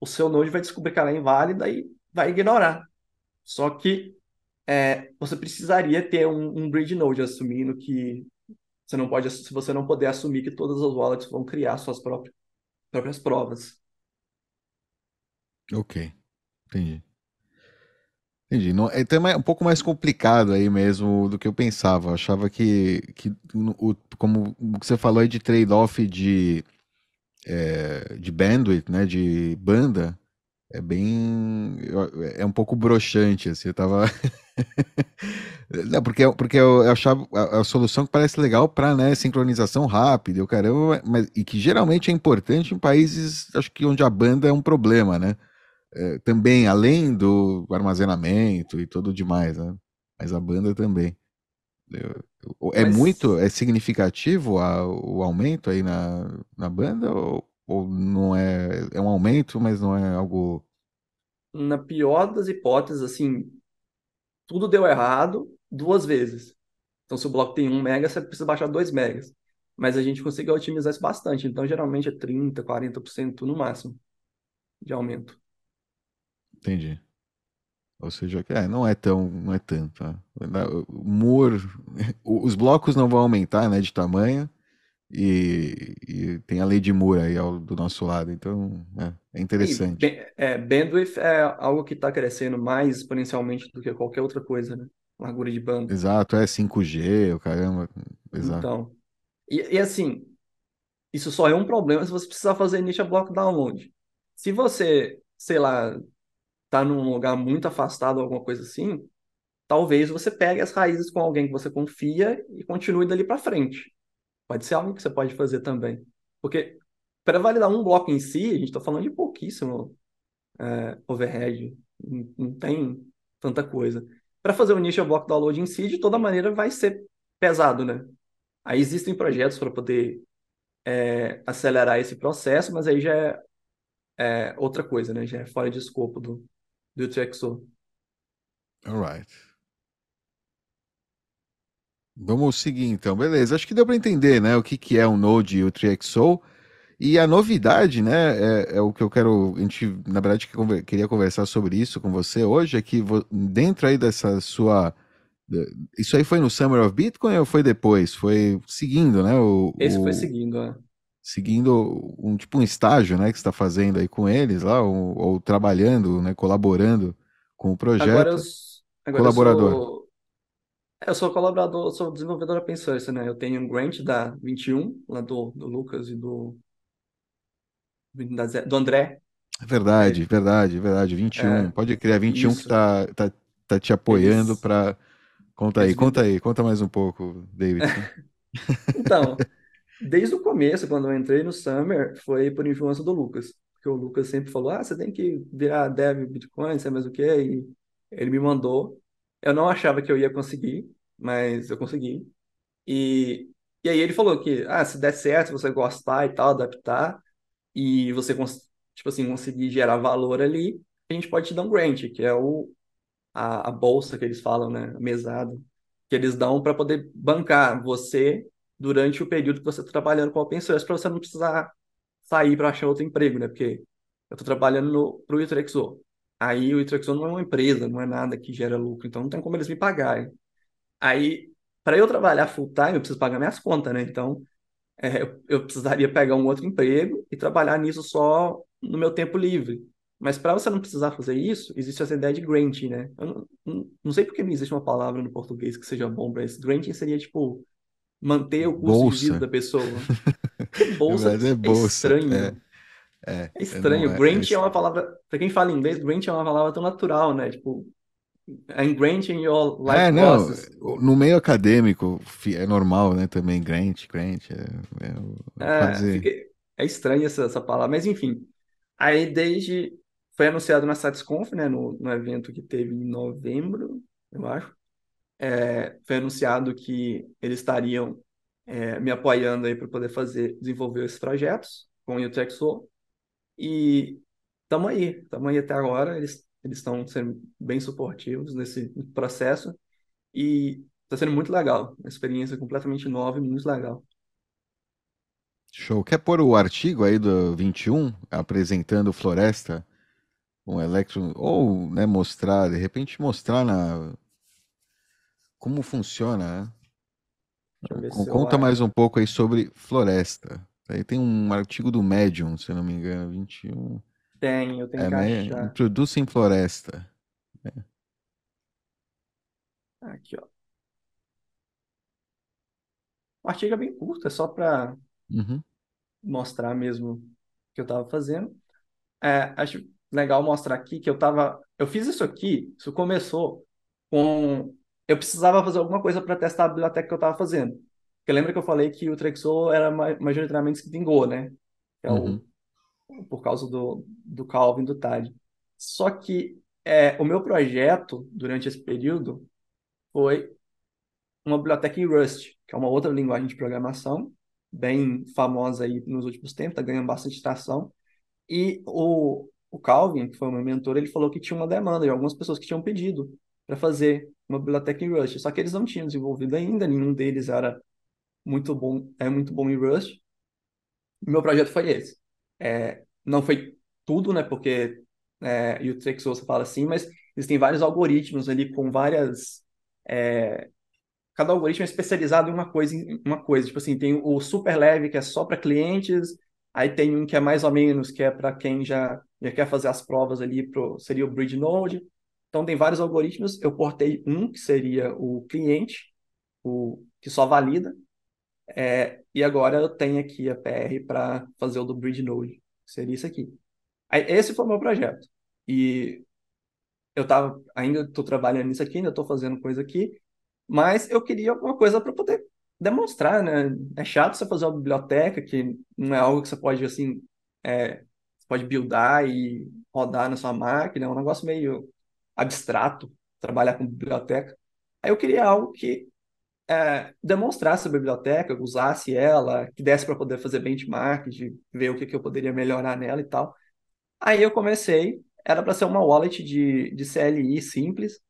S2: o seu node vai descobrir que ela é inválida e vai ignorar. Só que é, você precisaria ter um, um bridge node assumindo que você não pode, se você não puder assumir que todas as wallets vão criar suas próprias, próprias provas.
S1: Ok, entendi. Entendi. Não, é um pouco mais complicado aí mesmo do que eu pensava. Eu achava que, que o, como você falou aí de trade-off de, é, de bandwidth, né, de banda, é bem. É um pouco broxante, assim. Eu tava. Não, porque, porque eu, eu achava a, a, solução que parece legal para né, sincronização rápida, eu caramba, mas, e que geralmente é importante em países, acho que onde a banda é um problema, né? É, também, além do armazenamento e tudo demais, né? Mas a banda também. É Mas... muito, é significativo a, o aumento aí na, na banda ou, ou não é, é um aumento, mas não é algo...
S2: Na pior das hipóteses, assim, tudo deu errado duas vezes. Então, se o bloco tem 1 mega, você precisa baixar 2 megas. Mas a gente conseguiu otimizar isso bastante. Então, geralmente é 30%, 40% no máximo de aumento.
S1: Entendi. Ou seja, é, não é tão, não é tanto. Né? O os blocos não vão aumentar, né, de tamanho. E, e tem a lei de Moore aí ao, do nosso lado, então é, é
S2: E
S1: interessante.
S2: ben- é, bandwidth é algo que está crescendo mais exponencialmente do que qualquer outra coisa, né? Largura de banda.
S1: Exato, é 5G, o caramba, exato.
S2: Então, e, e assim, isso só é um problema se você precisar fazer initial block download. Se você, sei lá, tá num lugar muito afastado, alguma coisa assim, talvez você pegue as raízes com alguém que você confia e continue dali para frente. Pode ser algo que você pode fazer também. Porque para validar um bloco em si, a gente está falando de pouquíssimo é, overhead, não, não tem tanta coisa. Para fazer o initial block download em si, de toda maneira, vai ser pesado, né? Aí existem projetos para poder é, acelerar esse processo, mas aí já é, é outra coisa, né? Já é fora de escopo do, do UTXO.
S1: Alright. Vamos seguir então, beleza. Acho que deu para entender, né, o que, que é um Node e o TriXO. E a novidade, né, é, é o que eu quero. A gente, na verdade, queria conversar sobre isso com você hoje, é que dentro aí dessa sua. Isso aí foi no Summer of Bitcoin ou foi depois? Foi seguindo, né? O,
S2: Esse
S1: o,
S2: foi seguindo, é.
S1: Seguindo um tipo um estágio, né, que você está fazendo aí com eles lá, ou, ou, trabalhando, né, colaborando com o projeto.
S2: Agora eu, agora
S1: colaborador.
S2: Eu sou, eu sou colaborador, sou desenvolvedor open source, né? Eu tenho um grant da 21, lá do, do Lucas e do, do André.
S1: Verdade, é, verdade, verdade. 21. É, Pode criar 21 isso. que tá, tá, tá te apoiando para. Conta aí, conta aí, conta mais um pouco, David.
S2: então, desde o começo, quando eu entrei no Summer, foi por influência do Lucas. Porque o Lucas sempre falou: ah, você tem que virar dev Bitcoin, sei mais o quê. E ele me mandou. Eu não achava que eu ia conseguir, mas eu consegui. E, e aí ele falou que, ah, se der certo, você gostar e tal, adaptar, e você, tipo assim, conseguir gerar valor ali, a gente pode te dar um grant, que é o, a, a bolsa que eles falam, né? A mesada, que eles dão para poder bancar você durante o período que você está trabalhando com open source, para você não precisar sair para achar outro emprego, né? Porque eu estou trabalhando para o Utrexo. Aí o Utrexo não é uma empresa, não é nada que gera lucro, então não tem como eles me pagarem. Aí, para eu trabalhar full time, eu preciso pagar minhas contas, né? Então, é, eu, precisaria pegar um outro emprego e trabalhar nisso só no meu tempo livre. Mas para você não precisar fazer isso, existe essa ideia de granting, né? Eu não, não, não sei porque não existe uma palavra no português que seja bom para isso. Granting seria tipo manter o custo
S1: bolsa.
S2: de vida da pessoa. bolsa,
S1: é, bolsa.
S2: é estranho.
S1: É, é,
S2: é estranho.
S1: é,
S2: grant é, uma palavra, para quem fala inglês, grant é uma palavra tão natural, né? Tipo, I'm granting your life
S1: É, não, no meio acadêmico é normal, né, também, grant, grant, é, é,
S2: É, é estranho essa, essa palavra, mas enfim. Aí desde. Foi anunciado na SatisConf, né? No, no evento que teve em novembro, eu acho. É, foi anunciado que eles estariam é, me apoiando aí para poder fazer, desenvolver esses projetos com o UTXO. E estamos aí, estamos aí até agora. Eles eles estão sendo bem suportivos nesse processo e está sendo muito legal. Uma experiência completamente nova e muito legal.
S1: Show. Quer pôr o artigo aí do 21 apresentando Floresta, um Electron, ou né, mostrar, de repente mostrar na como funciona, né? Conta mais um pouco aí sobre Floresta. Aí tem um artigo do Medium, se não me engano, 21.
S2: Tem, eu tenho
S1: É,
S2: que
S1: né?
S2: achar.
S1: Introducem Floresta.
S2: Aqui, ó. O artigo é bem curto, é só para
S1: Uhum.
S2: mostrar mesmo o que eu estava fazendo. É, acho legal mostrar aqui que eu tava. Eu fiz isso aqui, isso começou com. Eu precisava fazer alguma coisa para testar a biblioteca que eu estava fazendo. Porque lembra que eu falei que o Trexo era ma- majoritariamente escrito em Go, né? É
S1: Uhum.
S2: o, por causa do, do Calvin do Tade. Só que é, o meu projeto, durante esse período, foi uma biblioteca em Rust, que é uma outra linguagem de programação, bem famosa aí nos últimos tempos, está ganhando bastante tração. E o, o Calvin, que foi o meu mentor, ele falou que tinha uma demanda de algumas pessoas que tinham pedido para fazer uma biblioteca em Rust, só que eles não tinham desenvolvido ainda, nenhum deles era muito bom, é muito bom em Rust. Meu projeto foi esse. É, não foi tudo, né? Porque é, e o Trexo você fala assim, mas existem vários algoritmos ali com várias. É, cada algoritmo é especializado em uma coisa, em uma coisa. Tipo assim, tem o super leve, que é só para clientes, aí tem um que é mais ou menos, que é para quem já, já quer fazer as provas ali, pro, seria o Bridge Node. Então, tem vários algoritmos. Eu portei um, que seria o cliente, o que só valida. É, e agora eu tenho aqui a PR para fazer o do Bridge Node, que seria isso aqui. Esse foi o meu projeto. E eu tava, ainda estou trabalhando nisso aqui, ainda estou fazendo coisa aqui, mas eu queria alguma coisa para poder demonstrar, né? É chato você fazer uma biblioteca que não é algo que você pode, assim, é, pode buildar e rodar na sua máquina, é um negócio meio abstrato, trabalhar com biblioteca. Aí eu queria algo que é, demonstrasse a biblioteca, usasse ela, que desse para poder fazer benchmark, de ver o que, que eu poderia melhorar nela e tal. Aí eu comecei, era para ser uma wallet de, de CLI simples,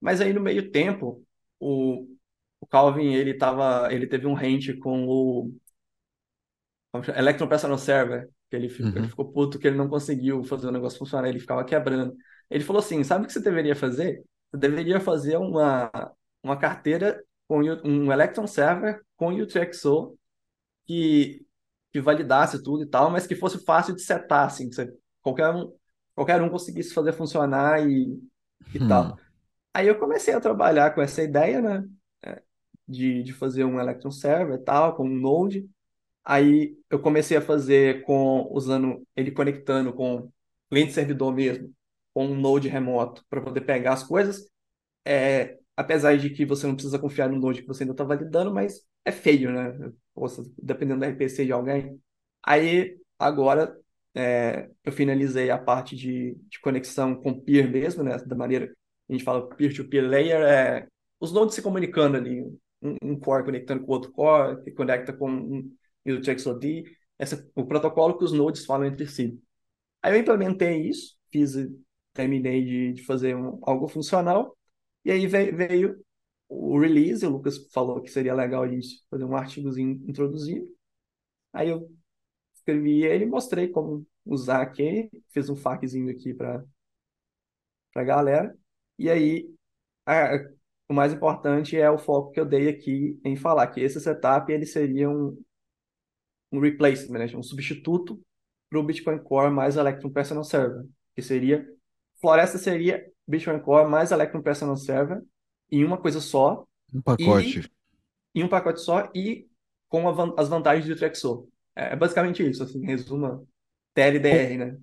S2: mas aí no meio tempo, o, o Calvin, ele, tava, ele teve um rant com o Electron Personal Server, que ele, ficou, uhum. ele ficou puto que ele não conseguiu fazer o negócio funcionar, ele ficava quebrando. Ele falou assim, sabe o que você deveria fazer? Você deveria fazer uma, uma carteira com um Electron Server com UTXO que, que validasse tudo e tal, mas que fosse fácil de setar, assim, que você, qualquer, um, qualquer um conseguisse fazer funcionar e, e hum. tal. Aí eu comecei a trabalhar com essa ideia, né, é, de, de fazer um Electron Server e tal, com um Node. Aí eu comecei a fazer com usando ele conectando com cliente servidor mesmo, com um Node remoto para poder pegar as coisas. É, apesar de que você não precisa confiar no Node que você ainda está validando, mas é feio, né? Poxa, dependendo da RPC de alguém. Aí, agora, é, eu finalizei a parte de, de conexão com peer mesmo, né? Da maneira a gente fala peer-to-peer -peer layer, é os nodes se comunicando ali, um, um, core conectando com outro core, que conecta com um UTXOD, essa, o protocolo que os nodes falam entre si. Aí eu implementei isso, fiz, terminei de, de fazer um, algo funcional, e aí veio, veio o release, o Lucas falou que seria legal a gente fazer um artigozinho introduzindo. Aí eu escrevi ele, mostrei como usar aqui, fiz um FAQzinho aqui para a galera. E aí, a, o mais importante é o foco que eu dei aqui em falar que esse setup ele seria um, um replacement, né? um substituto para o Bitcoin Core mais Electron Personal Server, que seria Floresta seria Bitcoin Core mais Electron Personal Server em uma coisa só.
S1: Um pacote.
S2: E, em um pacote só e com a, as vantagens do Trexor. É, é basicamente isso, assim, resumo TLDR, né?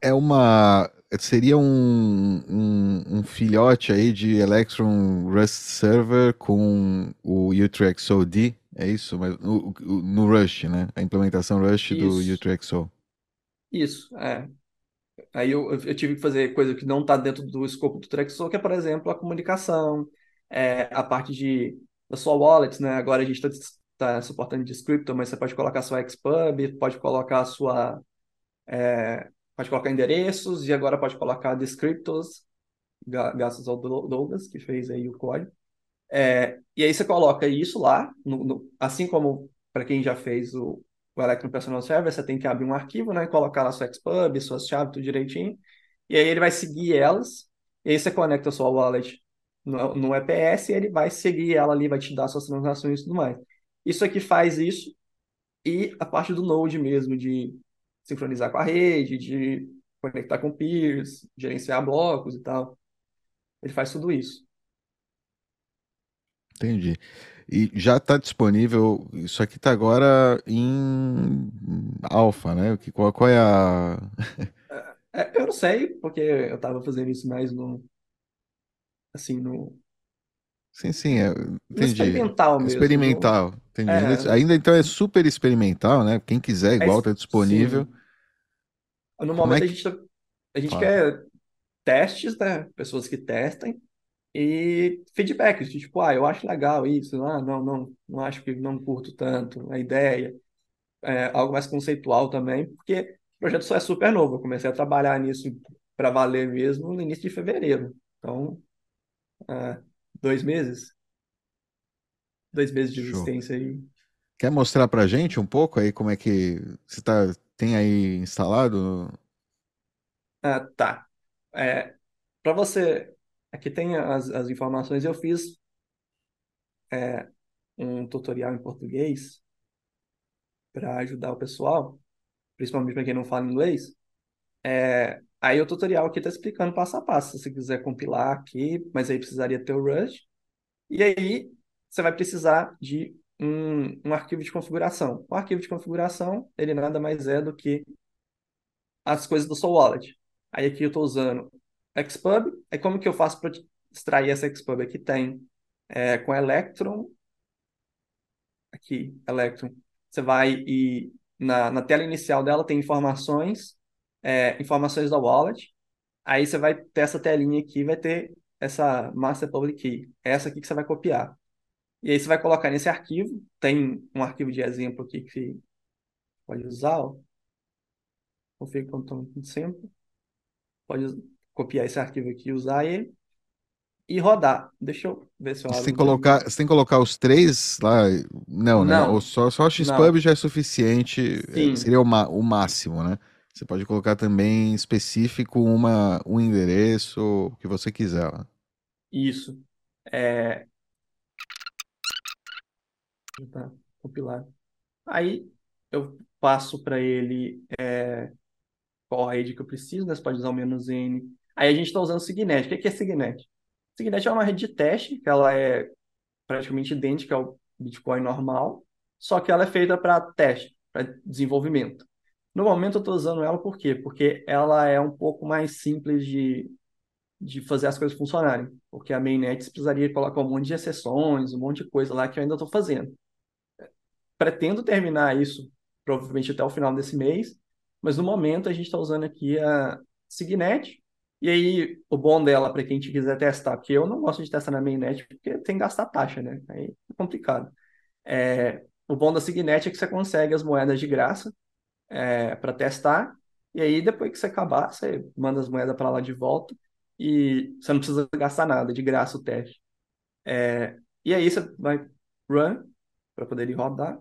S1: É uma. Seria um, um, um, filhote aí de Electron Rust Server com o UTXO-D, é isso? Mas no, no Rust, né? A implementação Rust isso. do UTXO.
S2: Isso, é. Aí eu, eu tive que fazer coisa que não está dentro do escopo do Trexor, que é, por exemplo, a comunicação, é, a parte de, da sua wallet, né? Agora a gente está tá suportando Descriptor, mas você pode colocar sua Xpub, pode colocar sua... É, pode colocar endereços e agora pode colocar descriptors, graças ao Douglas, que fez aí o código. É, e aí você coloca isso lá, no, no, assim como para quem já fez o, o Electron Personal Server, você tem que abrir um arquivo, né? Colocar lá sua Xpub, suas chaves, tudo direitinho. E aí ele vai seguir elas. E aí você conecta a sua wallet no, no EPS e ele vai seguir ela ali, vai te dar suas transações e tudo mais. Isso aqui faz isso. E a parte do Node mesmo, de sincronizar com a rede, de conectar com peers, gerenciar blocos e tal. Ele faz tudo isso.
S1: Entendi. E já está disponível, isso aqui está agora em alfa, né? Qual, qual é a.
S2: É, é, eu não sei, porque eu estava fazendo isso mais no. Assim, no.
S1: Sim, sim, é, entendi.
S2: experimental mesmo.
S1: Experimental, entendi. É, ainda, então é super experimental, né? Quem quiser, é igual, está disponível.
S2: Sim. No momento é que... a gente, tá, a gente quer testes, né? Pessoas que testem e feedbacks, tipo, ah, eu acho legal isso, ah, não, não, não acho que não curto tanto a ideia, é, algo mais conceitual também, porque o projeto só é super novo, eu comecei a trabalhar nisso para valer mesmo no início de fevereiro, então, é, dois meses, dois meses de existência aí.
S1: Quer mostrar para gente um pouco aí como é que você tá, tem aí instalado?
S2: Ah, tá. É, para você Aqui tem as, as informações. Eu fiz é, um tutorial em português para ajudar o pessoal, principalmente para quem não fala inglês. É, aí o tutorial aqui está explicando passo a passo. Se você quiser compilar aqui, mas aí precisaria ter o Rush. E aí você vai precisar de um, um arquivo de configuração. O arquivo de configuração, ele nada mais é do que as coisas do Soul Wallet. Aí aqui eu estou usando Xpub. É como que eu faço para extrair essa Xpub? Aqui tem é, com Electron. Aqui, Electron. Você vai e na, na tela inicial dela tem informações, é, informações da wallet. Aí você vai ter essa telinha aqui, vai ter essa master public key. É essa aqui que você vai copiar. E aí você vai colocar nesse arquivo. Tem um arquivo de exemplo aqui que pode usar. Ó. Config control sempre. Copiar esse arquivo aqui, usar ele e rodar. Deixa eu ver se eu
S1: Você
S2: abro
S1: tem
S2: o
S1: que colocar, você tem que colocar os três lá? Não, né?
S2: Não,
S1: Ou só, só o Xpub
S2: não.
S1: já é suficiente, é,
S2: Sim,
S1: seria o, o máximo, né? Você pode colocar também específico uma, um endereço, o que você quiser lá.
S2: isso. É, tá compilado. Aí eu passo para ele qual a rede que eu preciso, né? Você pode usar o menos N. Aí a gente está usando o Signet. O que é Signet? Signet é uma rede de teste, que ela é praticamente idêntica ao Bitcoin normal, só que ela é feita para teste, para desenvolvimento. No momento eu estou usando ela por quê? Porque ela é um pouco mais simples de, de fazer as coisas funcionarem. Porque a mainnet precisaria colocar um monte de exceções, um monte de coisa lá que eu ainda estou fazendo. Pretendo terminar isso provavelmente até o final desse mês, mas no momento a gente está usando aqui a Signet. E aí, o bom dela, para quem quiser testar, porque eu não gosto de testar na mainnet, porque tem que gastar taxa, né? Aí é complicado. É, o bom da Signet é que você consegue as moedas de graça é, para testar, e aí depois que você acabar, você manda as moedas para lá de volta e você não precisa gastar nada, de graça o teste. É, e aí você vai run para poder rodar.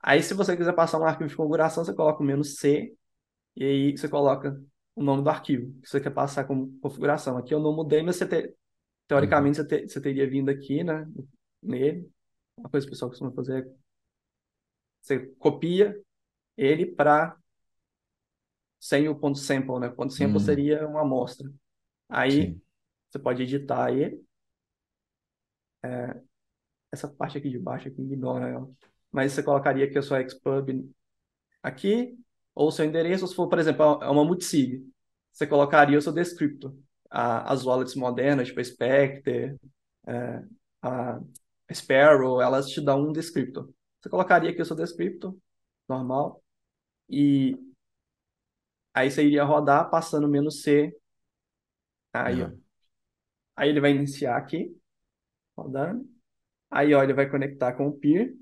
S2: Aí, se você quiser passar um arquivo de configuração, você coloca o menos C e aí você coloca o nome do arquivo que você quer passar como configuração. Aqui eu não mudei, mas você te-
S1: Uhum.
S2: teoricamente você, te- você teria vindo aqui, né, nele. Uma coisa que o pessoal costuma fazer é você copia ele para sem o ponto sample, né? O ponto sample
S1: Hum,
S2: seria uma amostra. Aí
S1: sim.
S2: você pode editar ele. Essa parte aqui de baixo aqui ignora ela. Mas você colocaria aqui a sua Xpub aqui, ou seu endereço, ou se for, por exemplo, é uma multisig, você colocaria o seu descriptor. A- As wallets modernas, tipo a Spectre, é, a Sparrow, elas te dão um descriptor. Você colocaria aqui o seu descriptor, normal, e aí você iria rodar passando menos C, aí, ó.
S1: Aham.
S2: Aí ele vai iniciar aqui, rodando. Aí, ó, ele vai conectar com o peer,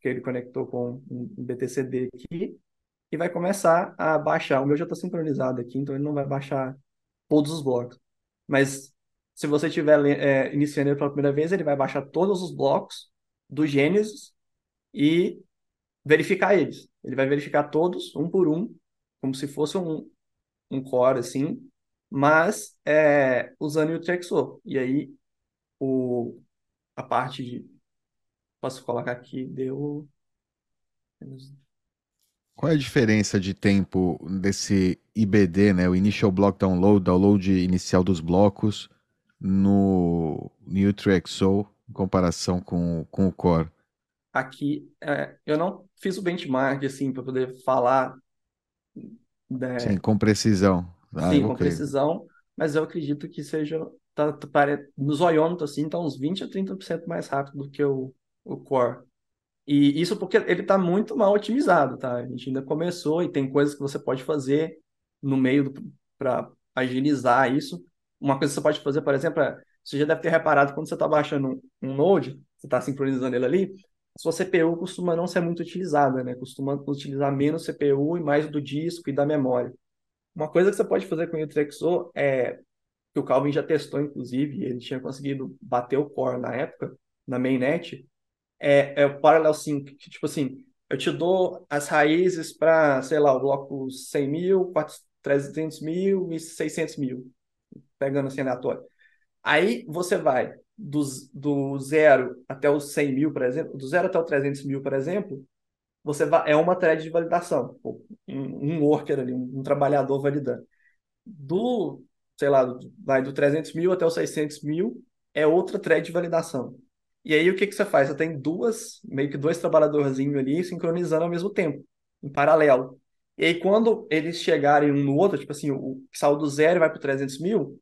S2: que ele conectou com um BTCD aqui, e vai começar a baixar. O meu já está sincronizado aqui, então ele não vai baixar todos os blocos. Mas se você estiver é, iniciando ele pela primeira vez, ele vai baixar todos os blocos do Gênesis e verificar eles. Ele vai verificar todos, um por um, como se fosse um, um core, assim, mas é, usando o TXO. E aí, o, a parte de... Posso colocar aqui, deu...
S1: Qual é a diferença de tempo desse IBD, né? O Initial Block Download, download inicial dos blocos, no NewTraxO, em comparação com, com o Core?
S2: Aqui, é, eu não fiz o benchmark, assim, para poder falar né,
S1: Sim, com precisão. Ah,
S2: Sim, com
S1: ok.
S2: precisão, mas eu acredito que seja, tá, tá, no zoiômetro, assim, tá uns 20 a 30% mais rápido do que o, o Core. E isso porque ele está muito mal otimizado, tá? A gente ainda começou e tem coisas que você pode fazer no meio para agilizar isso. Uma coisa que você pode fazer, por exemplo, é, você já deve ter reparado quando você está baixando um, Node, você está sincronizando ele ali, sua CPU costuma não ser muito utilizada, né? Costuma utilizar menos CPU e mais do disco e da memória. Uma coisa que você pode fazer com o UTXO é que o Calvin já testou, inclusive, ele tinha conseguido bater o core na época, na mainnet, é, é o Parallel Sync, que, tipo assim, eu te dou as raízes para, sei lá, o bloco 100 mil, 400 300 mil e 600 mil, pegando assim aleatório. Aí você vai do, do zero até os 100 mil, por exemplo, do zero até os 300 mil, por exemplo, você vai, é uma thread de validação, um, um worker ali, um, um, trabalhador validando. Do, sei lá, vai do 300 mil até os 600 mil, é outra thread de validação. E aí o que, que você faz? Você tem duas, meio que dois trabalhadorzinhos ali sincronizando ao mesmo tempo, em paralelo. E aí quando eles chegarem um no outro, tipo assim, o que saiu do zero e vai para 300 mil,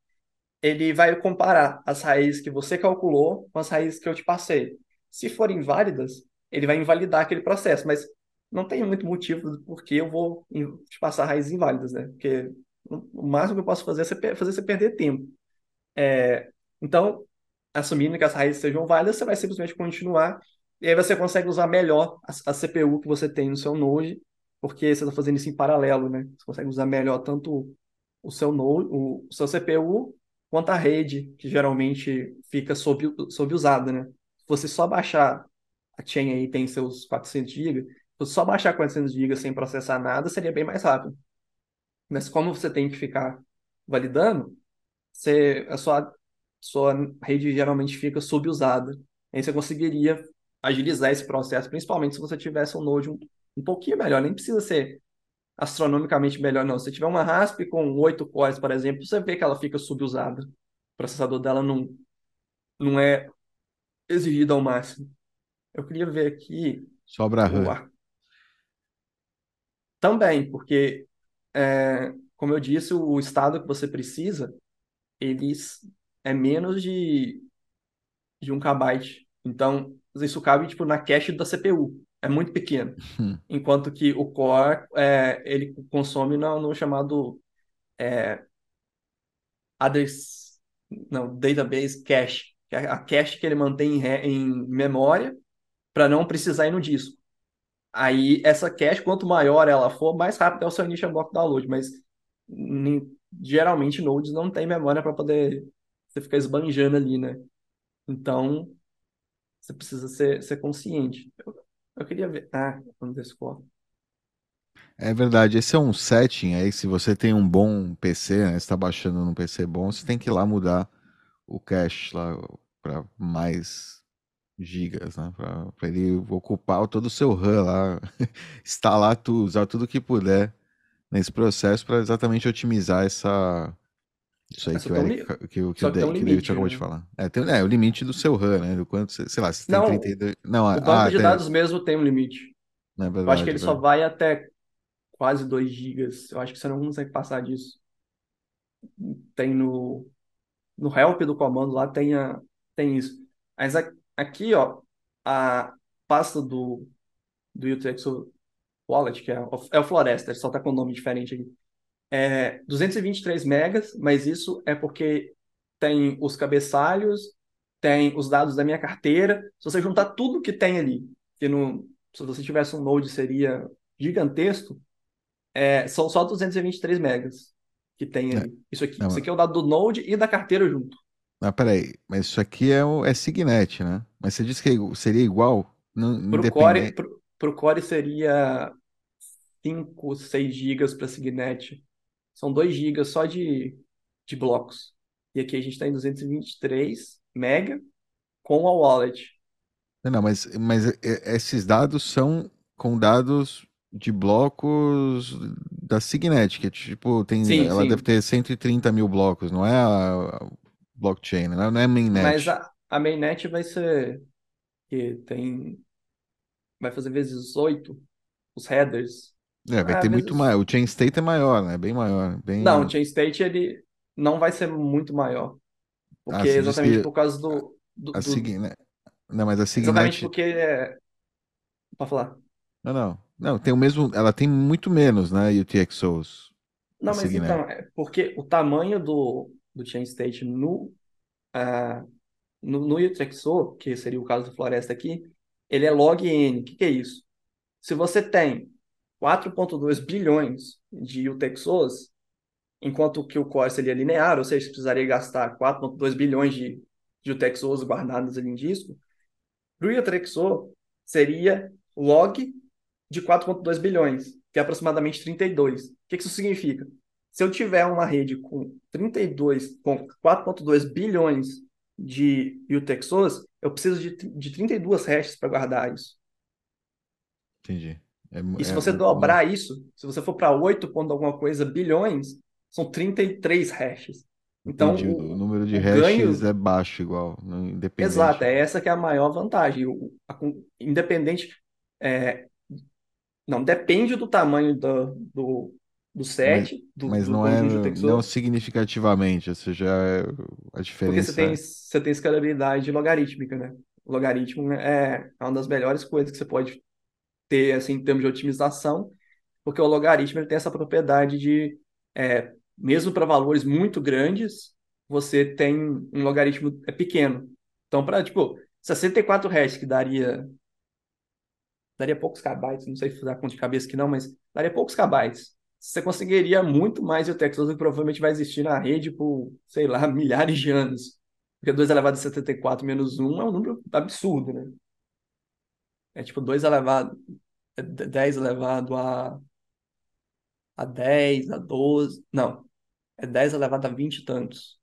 S2: ele vai comparar as raízes que você calculou com as raízes que eu te passei. Se forem válidas, ele vai invalidar aquele processo, mas não tem muito motivo porque eu vou te passar raízes inválidas, né? Porque o máximo que eu posso fazer é fazer você perder tempo. É, então, assumindo que as raízes sejam válidas, você vai simplesmente continuar e aí você consegue usar melhor a, a CPU que você tem no seu Node, porque você está fazendo isso em paralelo, né? Você consegue usar melhor tanto o seu Node, o, o seu CPU, quanto a rede, que geralmente fica sob, sob usada, né? Se você só baixar a chain aí tem seus 400 GB, se você só baixar 400 GB sem processar nada, seria bem mais rápido. Mas como você tem que ficar validando, você, a sua, sua rede geralmente fica subusada. Aí você conseguiria agilizar esse processo, principalmente se você tivesse um Node um, um pouquinho melhor. Nem precisa ser astronomicamente melhor, não. Se tiver uma RASP com 8 cores, por exemplo, você vê que ela fica subusada. O processador dela não, não é exigido ao máximo. Eu queria ver aqui.
S1: Sobra RAM.
S2: Também, porque, é, como eu disse, o estado que você precisa, eles é menos de, de um kbyte. Então, isso cabe tipo, na cache da CPU. É muito pequeno. Hum. Enquanto que o core, é, ele consome no, no chamado é, address, não, database cache, que é a cache que ele mantém em, em memória para não precisar ir no disco. Aí, essa cache, quanto maior ela for, mais rápido é o seu initial block download, mas geralmente nodes não tem memória para poder você ficar esbanjando ali, né? Então, você precisa ser, ser consciente. Eu, eu queria ver. Ah, underscore.
S1: É verdade, esse é um setting aí, se você tem um bom PC, né, está baixando num PC bom, você tem que ir lá mudar o cache lá para mais gigas, né, para ele ocupar todo o seu RAM lá, instalar tudo, usar tudo que puder nesse processo para exatamente otimizar essa isso aí que o, Eric, que, que, que, o, que o David acabou né? de falar. É, tem, é, o limite do seu RAM, né? Do quanto, sei lá, se
S2: tem
S1: não,
S2: 32. Não, o banco ah, de dados mesmo tem um limite. É verdade, eu acho que ele é só vai até quase 2 gigas. Eu acho que você não consegue passar disso. Tem no, no help do comando lá, tem, a, tem isso. Mas aqui, ó, a pasta do, do UTXO Wallet, que é, é o Floresta, só tá com um nome diferente aqui é 223 megas, mas isso é porque tem os cabeçalhos, tem os dados da minha carteira. Se você juntar tudo que tem ali, que no, se você tivesse um Node seria gigantesco, é, são só 223 megas que tem ali. É, isso aqui, não, isso aqui é o dado do Node e da carteira junto.
S1: Mas peraí, mas isso aqui é, o, é Signet, né? Mas você disse que seria igual?
S2: Para o Core, pro, pro Core seria 5, 6 gigas para Signet. São 2 GB só de, de blocos. E aqui a gente está em 223 mega com a wallet.
S1: Não, mas, mas esses dados são com dados de blocos da Signet, que tipo, tem, sim, ela sim. deve ter 130 mil blocos, não é a blockchain, não é a mainnet.
S2: Mas a, a mainnet vai ser que tem vai fazer vezes 8 os headers
S1: é, vai ter muito mais. O chain state é maior, né? Bem maior. Bem...
S2: Não, o chain state ele não vai ser muito maior. Ah, porque ah, exatamente que... por causa do. do,
S1: a
S2: do...
S1: né? Não, mas a Signet...
S2: Exatamente porque. É... Pode falar.
S1: Não, não. Não, tem o mesmo. Ela tem muito menos, né? UTXOs.
S2: Não, mas Signet. então, é porque o tamanho do, do chain state no, uh, no, no UTXO, que seria o caso do Floresta aqui, ele é log N. O que, que é isso? Se você tem 4,2 bilhões de UTXOs, enquanto que o Core seria linear, ou seja, você precisaria gastar 4,2 bilhões de, de UTXOs guardados ali em disco, para o UTXO seria log de 4,2 bilhões, que é aproximadamente 32. O que isso significa? se eu tiver uma rede com 32, com 4.2 bilhões de UTXOs, eu preciso de, de 32 hashes para guardar isso.
S1: Entendi. É,
S2: E se
S1: é-
S2: você dobrar isso, se você for para 8 ponto alguma coisa bilhões, são 33 hashes. Então,
S1: entendi.
S2: o,
S1: O número de
S2: o
S1: hashes
S2: ganho
S1: é baixo igual, não- independente.
S2: Exato, é essa que é a maior vantagem. O- a independente, é, não, depende do tamanho do, do, do set, do,
S1: Mas
S2: do
S1: não é não significativamente, ou seja, é- a
S2: porque
S1: diferença
S2: você tem,
S1: é-
S2: você tem escalabilidade logarítmica, né? O logaritmo é, é uma das melhores coisas que você pode ter, assim, em termos de otimização, porque o logaritmo tem essa propriedade de, é, mesmo para valores muito grandes, você tem um logaritmo é pequeno. Então, para, tipo, 64 hashes, que daria daria poucos kbytes, não sei fazer a conta de cabeça que não, mas daria poucos kbytes. Você conseguiria muito mais UTXOs do que provavelmente vai existir na rede por, sei lá, milhares de anos. Porque 2 elevado a 74 menos 1 é um número absurdo, né? É tipo 2 elevado, é 10 elevado a, a 10, a 12, não, é 10 elevado a 20 e tantos.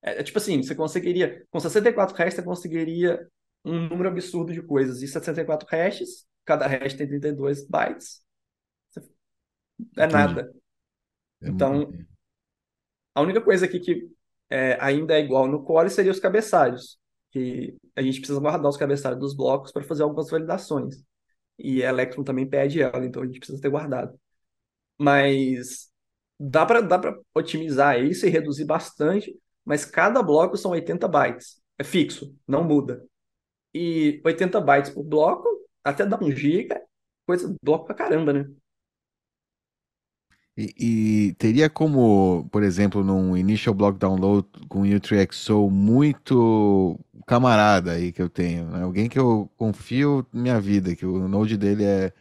S2: É, é tipo assim, você conseguiria, com 64 hashes, você conseguiria um número absurdo de coisas. E 64 hashes, cada hash tem 32 bytes, é
S1: Entendi.
S2: nada.
S1: é-
S2: Então, a única coisa aqui que é, ainda é igual no Core seria os cabeçalhos, que a gente precisa guardar os cabeçalhos dos blocos para fazer algumas validações. E a Electron também pede ela, então a gente precisa ter guardado. Mas dá para dá otimizar isso e reduzir bastante, mas cada bloco são 80 bytes. É fixo, não muda. E 80 bytes por bloco, até dá um giga, coisa bloco pra caramba, né?
S1: E, e teria como, por exemplo, num initial block download com U3XO muito camarada aí que eu tenho, né? Alguém que eu confio minha vida, que o node dele é,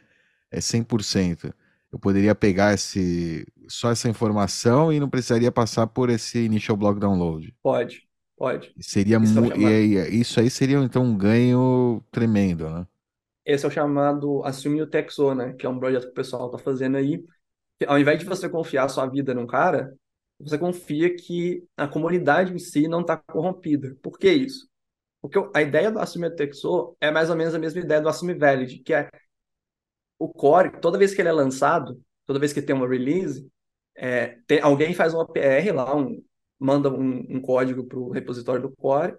S1: é 100%. Eu poderia pegar esse, só essa informação e não precisaria passar por esse initial block download.
S2: Pode, pode.
S1: E seria
S2: Isso é o
S1: e aí, isso aí seria então um ganho tremendo, né?
S2: Esse é o chamado Assume o Texo, né? Que é um projeto que o pessoal tá fazendo aí. Ao invés de você confiar sua vida num cara, você confia que a comunidade em si não está corrompida. Por que isso? Porque a ideia do Assume Texo é mais ou menos a mesma ideia do Assume Valid, que é o core, toda vez que ele é lançado, toda vez que tem uma release, é, tem- alguém faz uma PR lá, um- manda um, um código para o repositório do core,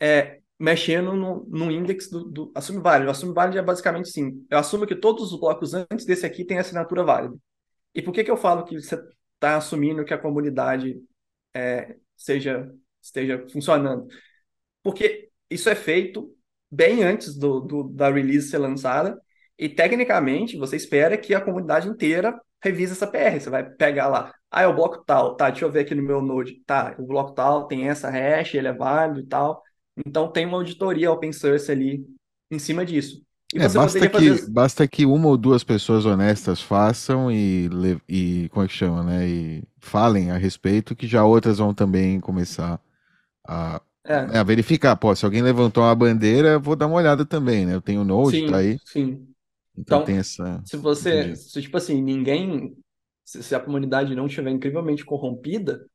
S2: é, mexendo no, no index do, do assume válido. O assume válido é basicamente sim. Eu assumo que todos os blocos antes desse aqui têm assinatura válida. E por que que eu falo que você está assumindo que a comunidade é, seja, esteja funcionando? Porque isso é feito bem antes do, do- da release ser lançada e tecnicamente você espera que a comunidade inteira revise essa PR. Você vai pegar lá, ah, é o bloco tal, tá, deixa eu ver aqui no meu node, tá, o bloco tal tem essa hash, ele é válido e tal. Então tem uma auditoria open source ali em cima disso.
S1: É, basta que,
S2: fazer
S1: basta que uma ou duas pessoas honestas façam e, e como é que chama, né? E falem a respeito, que já outras vão também começar a,
S2: é,
S1: né, a verificar. Pô, se alguém levantou uma bandeira, vou dar uma olhada também, né? Eu tenho o Node, tá
S2: sim,
S1: aí,
S2: sim.
S1: então
S2: Então,
S1: tem essa.
S2: se você,
S1: Entendi.
S2: se tipo assim, ninguém, se, se a comunidade não estiver incrivelmente corrompida,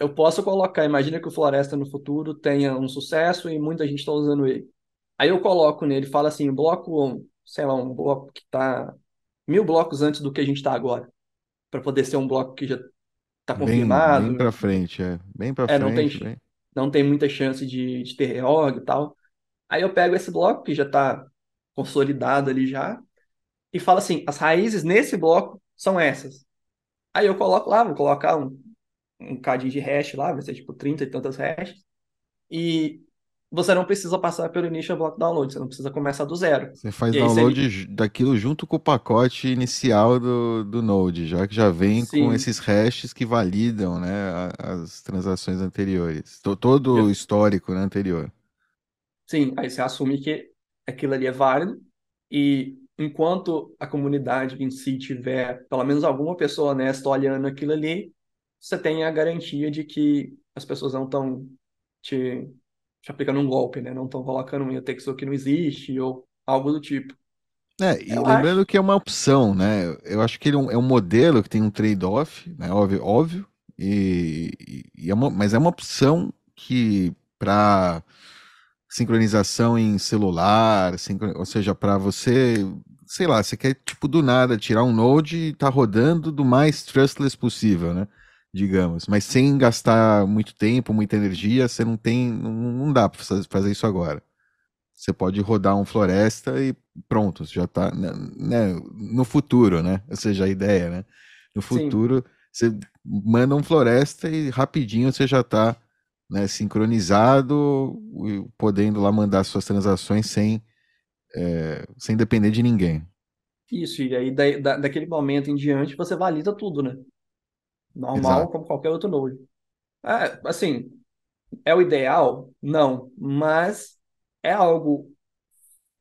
S2: eu posso colocar, imagina que o Floresta no futuro tenha um sucesso e muita gente está usando ele. Aí eu coloco nele, fala assim, bloco, sei lá, um bloco que está mil blocos antes do que a gente está agora, para poder ser um bloco que já está
S1: Bem,
S2: confirmado,
S1: bem pra frente, é. Bem pra
S2: é, não tem,
S1: frente, bem.
S2: não tem muita chance de, de ter reorg e tal. Aí eu pego esse bloco que já está consolidado ali já e falo assim, as raízes nesse bloco são essas. Aí eu coloco lá, vou colocar um, um cadinho de hash lá, vai ser tipo 30 e tantas hashes. E você não precisa passar pelo initial block download, você não precisa começar do zero.
S1: Você faz
S2: E
S1: download ju- daquilo junto com o pacote inicial do, do Node, já que já vem com
S2: Sim.
S1: esses hashes que validam, né, as transações anteriores. To- Todo o histórico, né, anterior.
S2: Sim, aí você assume que aquilo ali é válido e enquanto a comunidade em si tiver pelo menos alguma pessoa honesta olhando aquilo ali, você tem a garantia de que as pessoas não estão te, te aplicando um golpe, né? Não estão colocando um texto que não existe ou algo do tipo.
S1: É, e
S2: Eu
S1: lembrando
S2: acho.
S1: que é uma opção, né? Eu acho que ele é um, é modelo que tem um trade-off, né? Óbvio, óbvio, e, e é uma, mas é uma opção que para sincronização em celular, sincro- ou seja, para você, sei lá, você quer tipo do nada tirar um Node e tá rodando do mais trustless possível, né? Digamos, mas sem gastar muito tempo, muita energia, você não tem, não, dá para fazer isso agora. Você pode rodar um Floresta e pronto, já está né, né, no futuro, né? Ou seja, a ideia, né? No
S2: Sim,
S1: futuro, você manda um Floresta e rapidinho você já está né, sincronizado, podendo lá mandar suas transações sem, é, sem depender de ninguém.
S2: isso. E aí, da, da- daquele momento em diante, você valida tudo, né? Normal,
S1: Exato.
S2: como qualquer outro node. É, assim, é o ideal? Não. Mas é algo,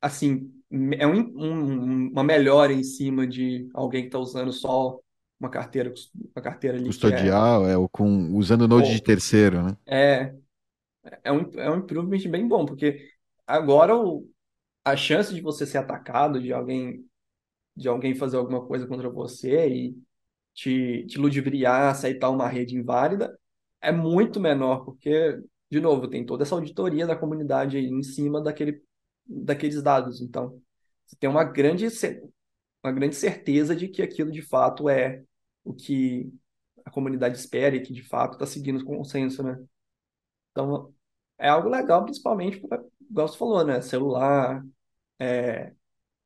S2: assim, é um, um- uma melhora em cima de alguém que está usando só uma carteira, uma carteira ali é.
S1: Custodial, é o com usando Node de terceiro, né?
S2: é, é um, é um improvement bem bom, porque agora o, a chance de você ser atacado, de alguém, de alguém fazer alguma coisa contra você e te, te ludibriar, aceitar uma rede inválida, é muito menor, porque, de novo, tem toda essa auditoria da comunidade aí em cima daquele, daqueles dados. Então, você tem uma grande, uma grande certeza de que aquilo de fato é o que a comunidade espera e que de fato está seguindo o consenso, né? Então, é algo legal, principalmente, igual você falou, né? Celular,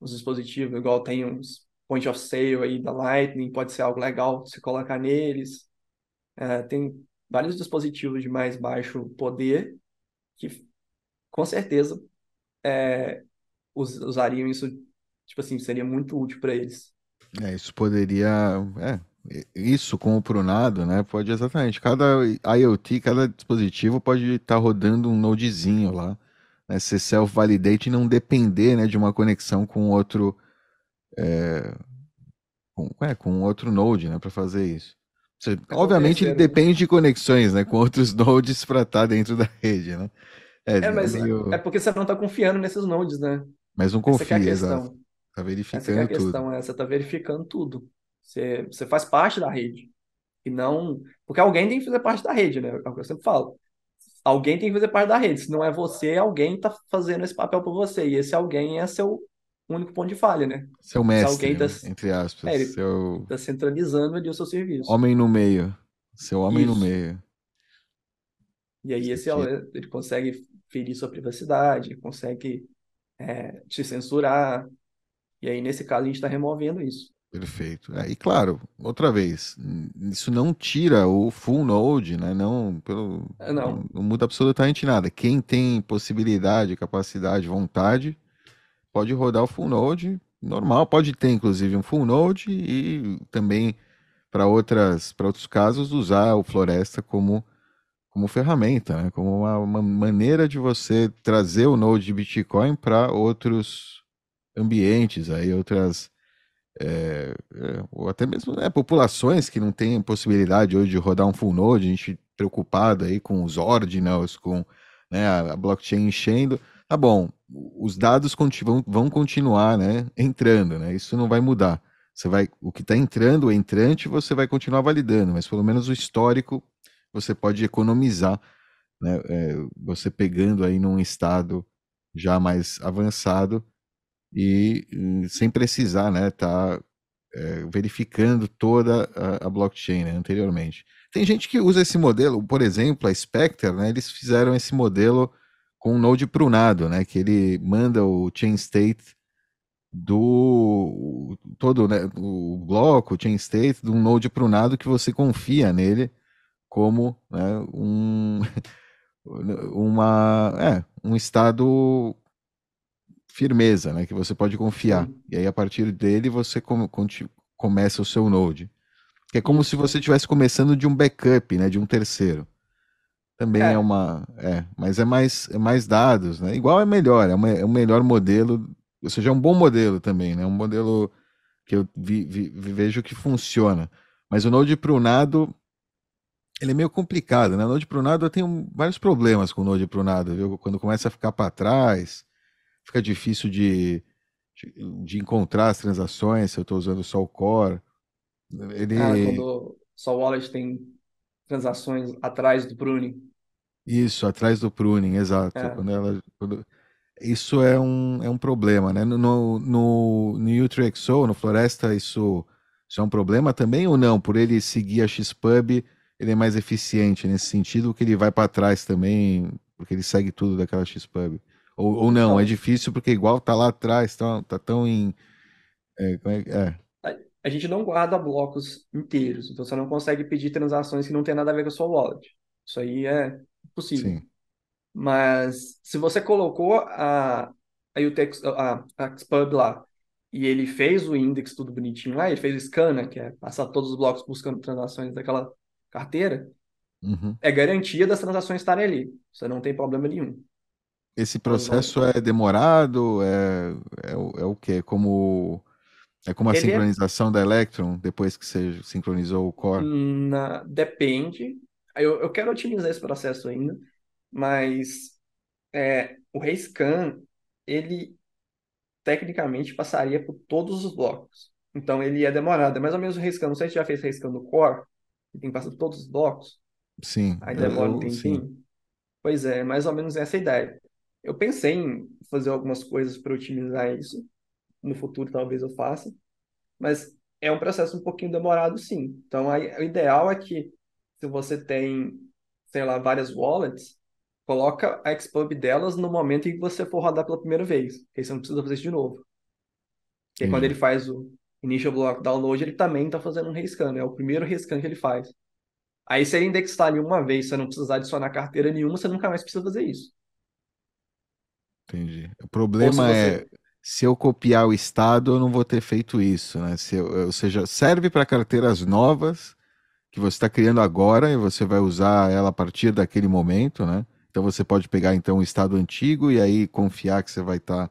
S2: os dispositivos, igual tem uns point of sale aí da Lightning, pode ser algo legal se colocar neles. É, tem vários dispositivos de mais baixo poder que, com certeza, us- usariam isso, tipo assim, seria muito útil para eles.
S1: É, isso poderia, é, isso com o Prunado, né? Pode exatamente. Cada IoT, cada dispositivo pode estar rodando um nodezinho lá, né? Ser self-validate e não depender, né, de uma conexão com outro, com, é, com outro node, né, para fazer isso.
S2: É
S1: obviamente ele
S2: né?
S1: depende de conexões, né, com outros nodes para estar dentro da rede, né? É,
S2: É,
S1: é
S2: mas é
S1: meio,
S2: porque você não está confiando nesses nodes, né?
S1: mas não
S2: Essa que é a
S1: confia, exato.
S2: questão.
S1: Tá
S2: Essa que é a
S1: verificando tudo.
S2: questão, é, você está verificando tudo. Você, você faz parte da rede. E não. Porque alguém tem que fazer parte da rede, né? É o que eu sempre falo. Alguém tem que fazer parte da rede. Se não é você, alguém está fazendo esse papel por você. E esse alguém é seu único ponto de falha, né?
S1: Seu
S2: Esse alguém
S1: mestre,
S2: está
S1: né, entre aspas,
S2: é, ele
S1: seu
S2: tá centralizando ali o seu serviço.
S1: homem no meio, seu homem no
S2: Isso.
S1: meio.
S2: E aí esse
S1: tira.
S2: ele consegue ferir sua privacidade, consegue é, te censurar. E aí, nesse caso, a gente está removendo isso.
S1: Perfeito. É, e claro, outra vez, isso não tira o full node, né? Não, pelo, não,
S2: Não,
S1: não muda absolutamente nada. Quem tem possibilidade, capacidade, vontade, pode rodar o full node normal. Pode ter, inclusive, um full node e também para outras, para outros casos, usar o Floresta como, como ferramenta, né? Como uma, uma maneira de você trazer o node de Bitcoin para outros ambientes, aí outras é, é, ou até mesmo né, populações que não têm possibilidade hoje de rodar um full node, a gente preocupado aí com os ordinals, com né, a, a blockchain enchendo. Tá bom, os dados vão, vão continuar né, entrando, né? Isso não vai mudar. Você vai, o que está entrando, o entrante, você vai continuar validando, mas pelo menos o histórico você pode economizar, né? é, você pegando aí num estado já mais avançado e sem precisar, né, tá é, verificando toda a, a blockchain, né, anteriormente. Tem gente que usa esse modelo, por exemplo, a Spectre, né, eles fizeram esse modelo com um node prunado, né, que ele manda o chain state do todo, né, o bloco, o chain state de um node prunado que você confia nele como né, um uma é, um estado firmeza, né, que você pode confiar. E aí, a partir dele, você começa o seu Node. Que é como se você estivesse começando de um backup, né, de um terceiro. Também é
S2: É,
S1: uma, é, mas é mais, é mais dados, né? Igual é melhor, é, uma, é um melhor modelo, ou seja, é um bom modelo também, né? Um modelo que eu vi- vi- vejo que funciona. Mas o Node prunado, ele é meio complicado, né? O Node prunado eu tenho vários problemas com o Node prunado, viu? Quando começa a ficar para trás, fica difícil de, de, de encontrar as transações, se eu estou usando só o core.
S2: Ah,
S1: Ele,
S2: quando só o wallet tem transações atrás do pruning.
S1: Isso, atrás do pruning, exato.
S2: É,
S1: Quando ela, quando- isso é um, é um problema, né? No, no, no, no UTXO, no Floresta, isso, isso é um problema também ou não? Por ele seguir a Xpub, ele é mais eficiente nesse sentido, que ele vai para trás também, porque ele segue tudo daquela Xpub. Ou, ou não, é
S2: então,
S1: difícil porque igual tá lá atrás, tá, tá tão em. É, é, é,
S2: a, a gente não guarda blocos inteiros, então você não consegue pedir transações que não tem nada a ver com a sua wallet. Isso aí é possível.
S1: sim.
S2: Mas se você colocou a, a, UTX, a, a Xpub lá e ele fez o index tudo bonitinho lá, ele fez o scan, né, que é passar todos os blocos buscando transações daquela carteira,
S1: Uhum.
S2: é garantia das transações estarem ali. Você não tem problema nenhum.
S1: Esse
S2: vão.
S1: processo é demorado? É, é, o- é o quê? Como, é como a
S2: Ele é
S1: sincronização da Electron, depois que você sincronizou o core?
S2: na, depende. Eu, eu quero otimizar esse processo ainda, mas é, o rescan, ele tecnicamente passaria por todos os blocos. Então ele é demorado. É mais ou menos o rescan. Não sei se já fez rescan do core, que tem que passar por todos os blocos,
S1: Sim,
S2: aí
S1: eu,
S2: demora um
S1: eu- sim,
S2: tempinho. Pois é, mais ou menos essa ideia. Eu pensei em fazer algumas coisas para otimizar isso. No futuro talvez eu faça, mas é um processo um pouquinho demorado, sim. Então aí, o ideal é que se você tem, sei lá, várias wallets, coloca a Xpub delas no momento em que você for rodar pela primeira vez. Aí você não precisa fazer isso de novo. Porque quando ele
S1: entendi.
S2: faz o Initial Block Download, ele também está fazendo um rescan, né? É o primeiro rescan que ele faz. Aí se ele indexar ali uma vez, você não precisar adicionar carteira nenhuma, você nunca mais precisa fazer isso.
S1: Entendi. O
S2: Ou se
S1: problema é,
S2: você.
S1: se eu copiar o estado, eu não vou ter feito isso, né? Se eu- ou seja, serve para carteiras novas que você está criando agora e você vai usar ela a partir daquele momento, né? Então você pode pegar então o estado antigo e aí confiar que você vai estar,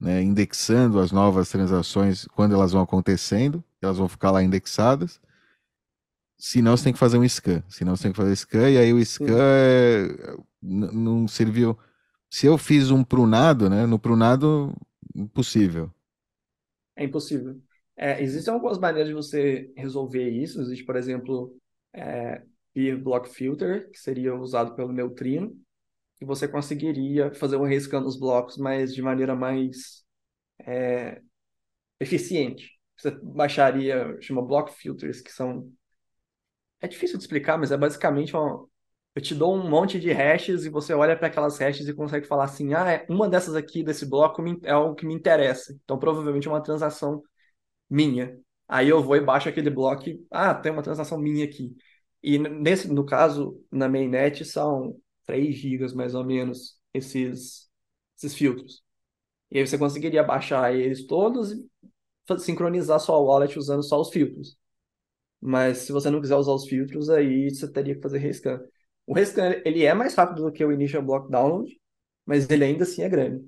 S1: né, indexando as novas transações quando elas vão acontecendo, elas vão ficar lá indexadas. Senão você tem que fazer um scan. Senão você tem que fazer scan, e aí o scan é- não serviu. Se eu fiz um prunado, né? No prunado, impossível.
S2: é impossível. É, existem algumas maneiras de você resolver isso. Existe, por exemplo, é, Peer Block Filter, que seria usado pelo Neutrino, que você conseguiria fazer um rescan nos blocos, mas de maneira mais eficiente. Você baixaria, chama Block Filters, que são É difícil de explicar, mas é basicamente uma... eu te dou um monte de hashes e você olha para aquelas hashes e consegue falar assim: ah, é- uma dessas aqui desse bloco é algo que me interessa. Então, provavelmente é uma transação minha. Aí eu vou e baixo aquele bloco ah, tem uma transação minha aqui. E nesse, no caso, na mainnet, são 3 gigas mais ou menos esses, esses filtros. E aí você conseguiria baixar eles todos e sincronizar sua wallet usando só os filtros. Mas se você não quiser usar os filtros, aí você teria que fazer rescan. O rescan, ele é mais rápido do que o initial block download, mas ele ainda assim é grande.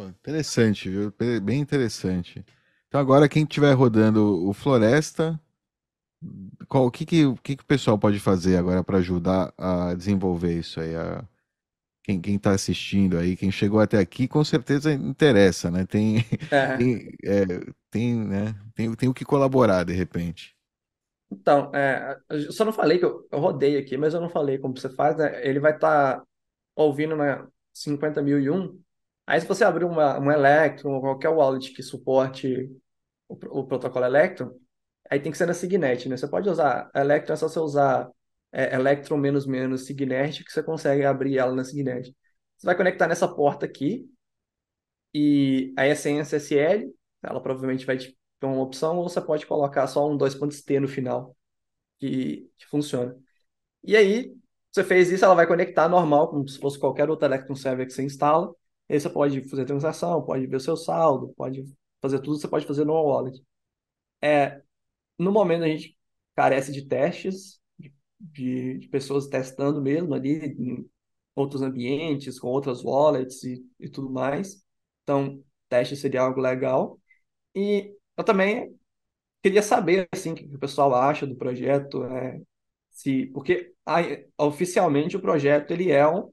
S1: Interessante, viu? Be- Bem interessante. Então agora quem estiver rodando o Floresta, qual, o que que, o que que o pessoal pode fazer agora para ajudar a desenvolver isso aí? A, quem, quem está assistindo aí, quem chegou até aqui, com certeza interessa, né? Tem,
S2: É,
S1: tem, é, tem, né? Tem, tem o que colaborar de repente.
S2: então, é, eu só não falei que eu, eu rodei aqui, mas eu não falei como você faz, né? Ele vai estar ouvindo na 50.001. Aí se você abrir uma, uma Electron ou qualquer wallet que suporte o, o protocolo Electron, aí tem que ser na Signet, né? Você pode usar Electron, é só você usar é, Electron menos menos Signet que você consegue abrir ela na Signet. Você vai conectar nessa porta aqui e aí é sem SSL, ela provavelmente vai te uma opção, ou você pode colocar só um 2.t no final, que, que funciona. E aí, você fez isso, ela vai conectar normal, como se fosse qualquer outro Electron Server que você instala. Aí você pode fazer transação, pode ver o seu saldo, pode fazer tudo, você pode fazer no wallet. É, no momento a gente carece de testes, de, de pessoas testando mesmo ali em outros ambientes, com outras wallets e, e tudo mais. Então, teste seria algo legal. E eu também queria saber assim, o que o pessoal acha do projeto, né? Se, porque ah, oficialmente o projeto ele é um,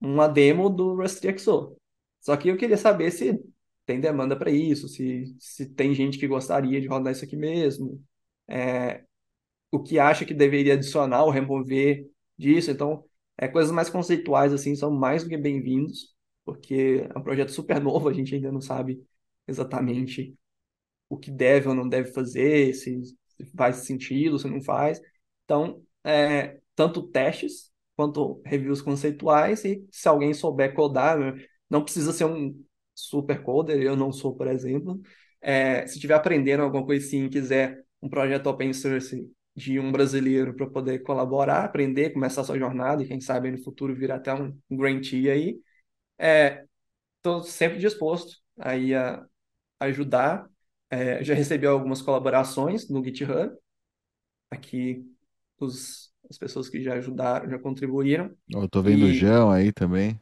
S2: uma demo do RustXO. Só que eu queria saber se tem demanda para isso, se, se tem gente que gostaria de rodar isso aqui mesmo, é, o que acha que deveria adicionar ou remover disso. Então, é, coisas mais conceituais assim são mais do que bem-vindos, porque é um projeto super novo, a gente ainda não sabe exatamente o que deve ou não deve fazer, se, faz sentido, se não faz. Então, é, tanto testes quanto reviews conceituais e se alguém souber codar, não precisa ser um super coder, eu não sou, por exemplo. É, se estiver aprendendo alguma coisa assim, quiser um projeto open source de um brasileiro para poder colaborar, aprender, começar sua jornada e quem sabe no futuro virar até um grantee aí, estou é, sempre disposto aí a ajudar. É, já recebi algumas colaborações no GitHub, aqui os, as pessoas que já ajudaram, já contribuíram.
S1: Eu tô vendo e, o João aí também.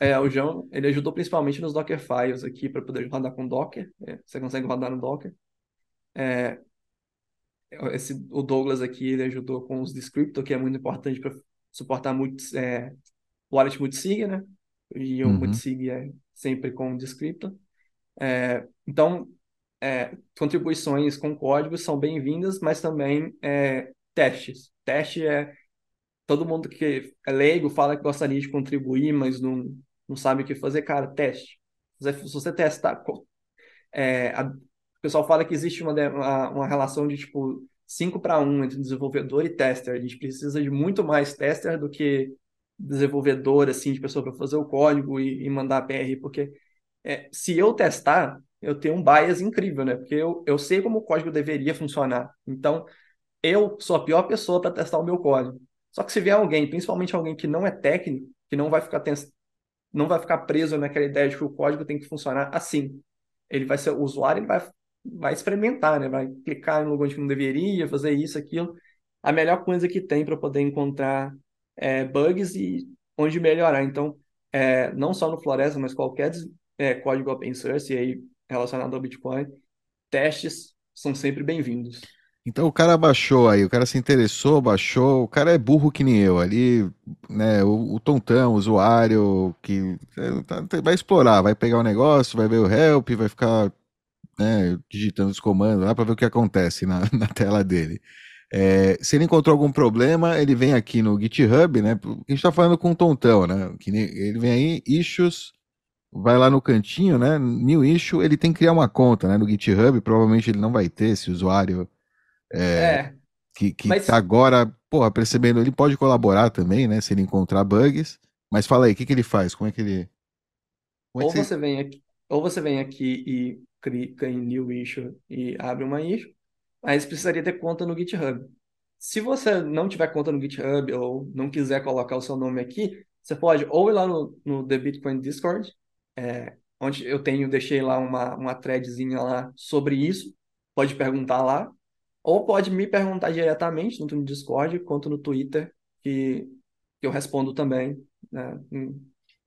S2: É, o João, ele ajudou principalmente nos Docker Files aqui para poder rodar com Docker. É, você consegue rodar no Docker. É, esse, o Douglas aqui, ele ajudou com os Descriptor, que é muito importante para suportar muito, é, wallet multisig, né? E o uhum. multisig é sempre com Descriptor. É, então, é, contribuições com código são bem-vindas, mas também é, testes. Teste é todo mundo que é leigo fala que gostaria de contribuir, mas não, não sabe o que fazer. Cara, teste. Se você testar, é, a, o pessoal fala que existe uma, uma, relação de tipo 5 para 1 entre desenvolvedor e tester. A gente precisa de muito mais tester do que desenvolvedor, assim, de pessoa para fazer o código e, e mandar a PR, porque é, se eu testar, eu tenho um bias incrível, né? Porque eu, eu sei como o código deveria funcionar. Então, eu sou a pior pessoa para testar o meu código. Só que se vier alguém, principalmente alguém que não é técnico, que não vai ficar tens... não vai ficar preso naquela ideia de que o código tem que funcionar assim. Ele vai ser o usuário, ele vai, vai experimentar, né? Vai clicar em lugar onde não deveria, fazer isso, aquilo. A melhor coisa que tem para poder encontrar é, bugs e onde melhorar. Então, é, não só no Floresta, mas qualquer é, código open source aí relacionado ao Bitcoin, testes são sempre bem-vindos.
S1: Então o cara baixou aí, o cara se interessou, baixou, o cara é burro que nem eu ali, né? O, o tontão, o usuário que é, tá, tá, vai explorar, vai pegar o negócio, vai ver o help, vai ficar né, digitando os comandos lá para ver o que acontece na, na tela dele. É, se ele encontrou algum problema, ele vem aqui no GitHub, né? A gente está falando com o tontão, né? Que ele vem aí, issues, vai lá no cantinho, né? New issue, ele tem que criar uma conta, né? No GitHub, provavelmente ele não vai ter esse usuário é, é, que, que mas... tá agora, porra, percebendo, ele pode colaborar também, né? Se ele encontrar bugs. Mas fala aí, o que, que ele faz? Como é que ele.
S2: É ou você... você vem aqui, ou você vem aqui e clica em New Issue e abre uma issue, mas precisaria ter conta no GitHub. Se você não tiver conta no GitHub ou não quiser colocar o seu nome aqui, você pode ou ir lá no, no The Bitcoin Discord, é, onde eu tenho, deixei lá uma, uma threadzinha lá sobre isso, pode perguntar lá, ou pode me perguntar diretamente, tanto no Discord quanto no Twitter, que, que eu respondo também. Né? Não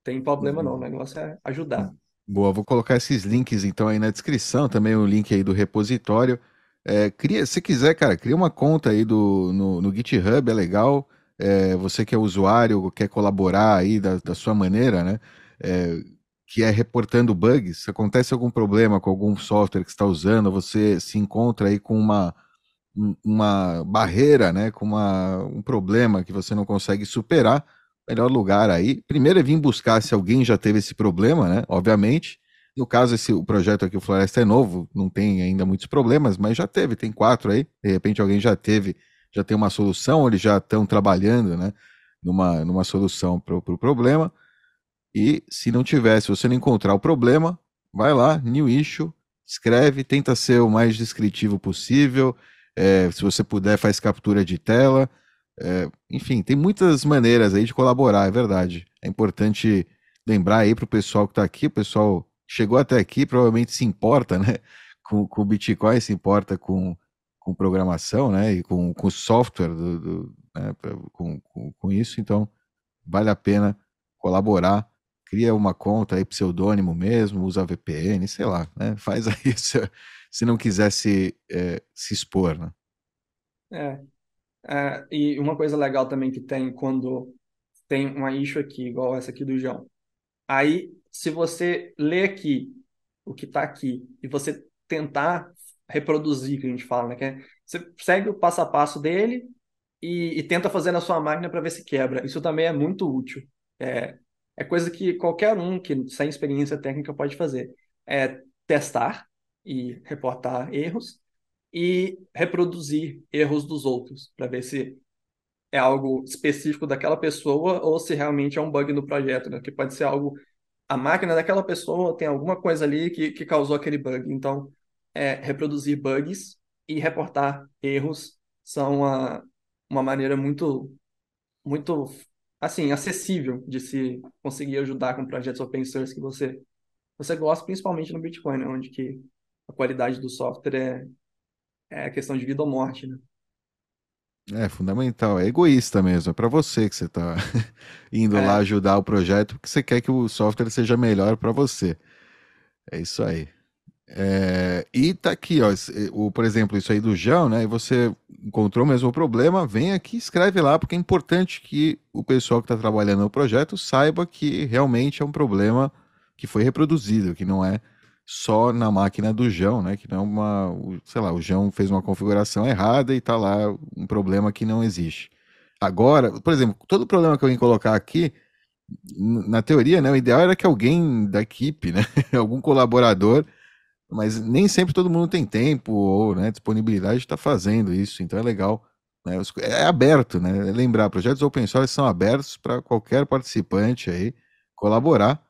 S2: tem problema não, o negócio é ajudar.
S1: Boa, vou colocar esses links então aí na descrição, também o link aí do repositório. É, cria, se quiser, cara, cria uma conta aí do, no, no GitHub, é legal. É, você que é usuário, quer colaborar aí da, da sua maneira, né? É, que é reportando bugs. Se acontece algum problema com algum software que está usando, você se encontra aí com uma uma barreira, né, com uma, um problema que você não consegue superar, melhor lugar aí. Primeiro é vir buscar se alguém já teve esse problema, né, obviamente. No caso, esse, o projeto aqui, o Floresta é novo, não tem ainda muitos problemas, mas já teve, tem quatro aí. De repente alguém já teve, já tem uma solução, eles já estão trabalhando, né, numa, numa solução para o pro problema. E se não tiver, se você não encontrar o problema, vai lá, new issue, escreve, tenta ser o mais descritivo possível, é, se você puder, faz captura de tela. É, enfim, tem muitas maneiras aí de colaborar, é verdade. É importante lembrar aí para o pessoal que está aqui, o pessoal chegou até aqui, provavelmente se importa, né? Com, com o Bitcoin, se importa com, com programação, né? E com, com software, do, do né? com, com, com, isso, então vale a pena colaborar. Cria uma conta aí, pseudônimo mesmo, usa VPN, sei lá, né? Faz aí se não quisesse é, se expor, né?
S2: É. é. E uma coisa legal também que tem quando tem uma issue aqui, igual essa aqui do João. Aí, se você lê aqui o que está aqui e você tentar reproduzir, que a gente fala, né? Que é, você segue o passo a passo dele e, e tenta fazer na sua máquina para ver se quebra. Isso também é muito útil. É, é coisa que qualquer um que sem experiência técnica pode fazer. É testar e reportar erros e reproduzir erros dos outros para ver se é algo específico daquela pessoa ou se realmente é um bug no projeto, né? Que pode ser algo a máquina daquela pessoa tem alguma coisa ali que, que causou aquele bug. Então, é, reproduzir bugs e reportar erros são uma, uma maneira muito, muito, assim, acessível de se conseguir ajudar com projetos open source que você, você gosta, principalmente no Bitcoin, né, onde que a qualidade do software é, é questão de vida ou morte, né?
S1: É fundamental, é egoísta mesmo, é para você que você está indo
S2: É,
S1: lá ajudar o projeto, porque você quer que o software seja melhor para você. É isso aí. É, e tá aqui, ó, o, por exemplo, isso aí do João, né? E você encontrou o mesmo problema, vem aqui, escreve lá, porque é importante que o pessoal que está trabalhando no projeto saiba que realmente é um problema que foi reproduzido, que não é só na máquina do João, né? Que não é uma, sei lá, o João fez uma configuração errada e tá lá um problema que não existe. Agora, por exemplo, todo problema que eu vim colocar aqui, na teoria, né, o ideal era que alguém da equipe, né, algum colaborador, mas nem sempre todo mundo tem tempo ou né, disponibilidade de estar tá fazendo isso, então é legal. Né, é aberto, né? Lembrar, projetos open source são abertos para qualquer participante aí colaborar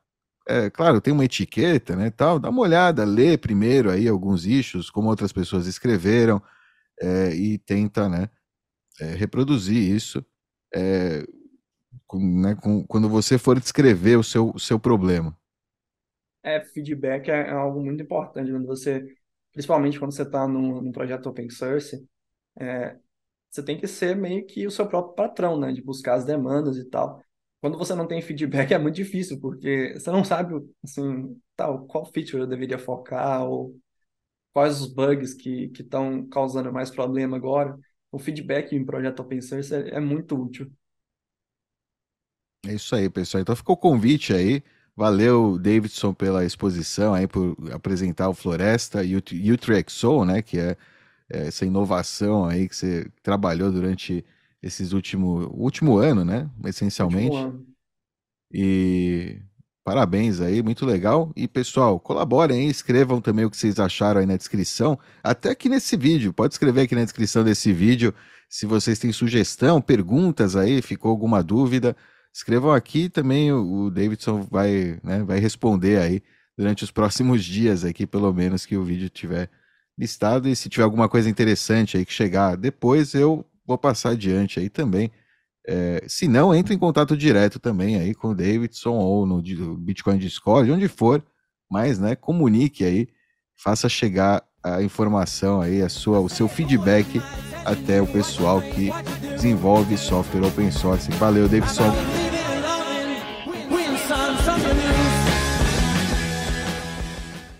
S1: é, claro, tem uma etiqueta, né, tal, dá uma olhada, lê primeiro aí alguns issues, como outras pessoas escreveram, é, e tenta, né, é, reproduzir isso, é, com, né, com, quando você for descrever o seu, o seu problema.
S2: É, feedback é, é algo muito importante quando você, principalmente quando você está num, num projeto open source, é, você tem que ser meio que o seu próprio patrão, né, de buscar as demandas e tal quando você não tem feedback é muito difícil, porque você não sabe, assim, tal, qual feature eu deveria focar, ou quais os bugs que estão causando mais problema agora. O feedback em projeto open source é, é muito útil.
S1: É isso aí, pessoal. Então ficou o convite aí. Valeu, Davidson, pela exposição aí, por apresentar o Floresta e o UTXO, né, que é, é essa inovação aí que você trabalhou durante esses último último ano, né? Essencialmente. Ano. E parabéns aí, muito legal. E pessoal, colaborem aí, escrevam também o que vocês acharam aí na descrição, até aqui nesse vídeo. Pode escrever aqui na descrição desse vídeo se vocês têm sugestão, perguntas aí, ficou alguma dúvida. Escrevam aqui também, o Davidson vai, né, vai responder aí durante os próximos dias aqui, pelo menos que o vídeo tiver listado. E se tiver alguma coisa interessante aí que chegar depois, eu vou passar adiante aí também. É, se não, entre em contato direto também aí com o Davidson ou no Bitcoin Discord, onde for, mas né, comunique aí, faça chegar a informação aí, a sua, o seu feedback até o pessoal que desenvolve software open source. Valeu, Davidson.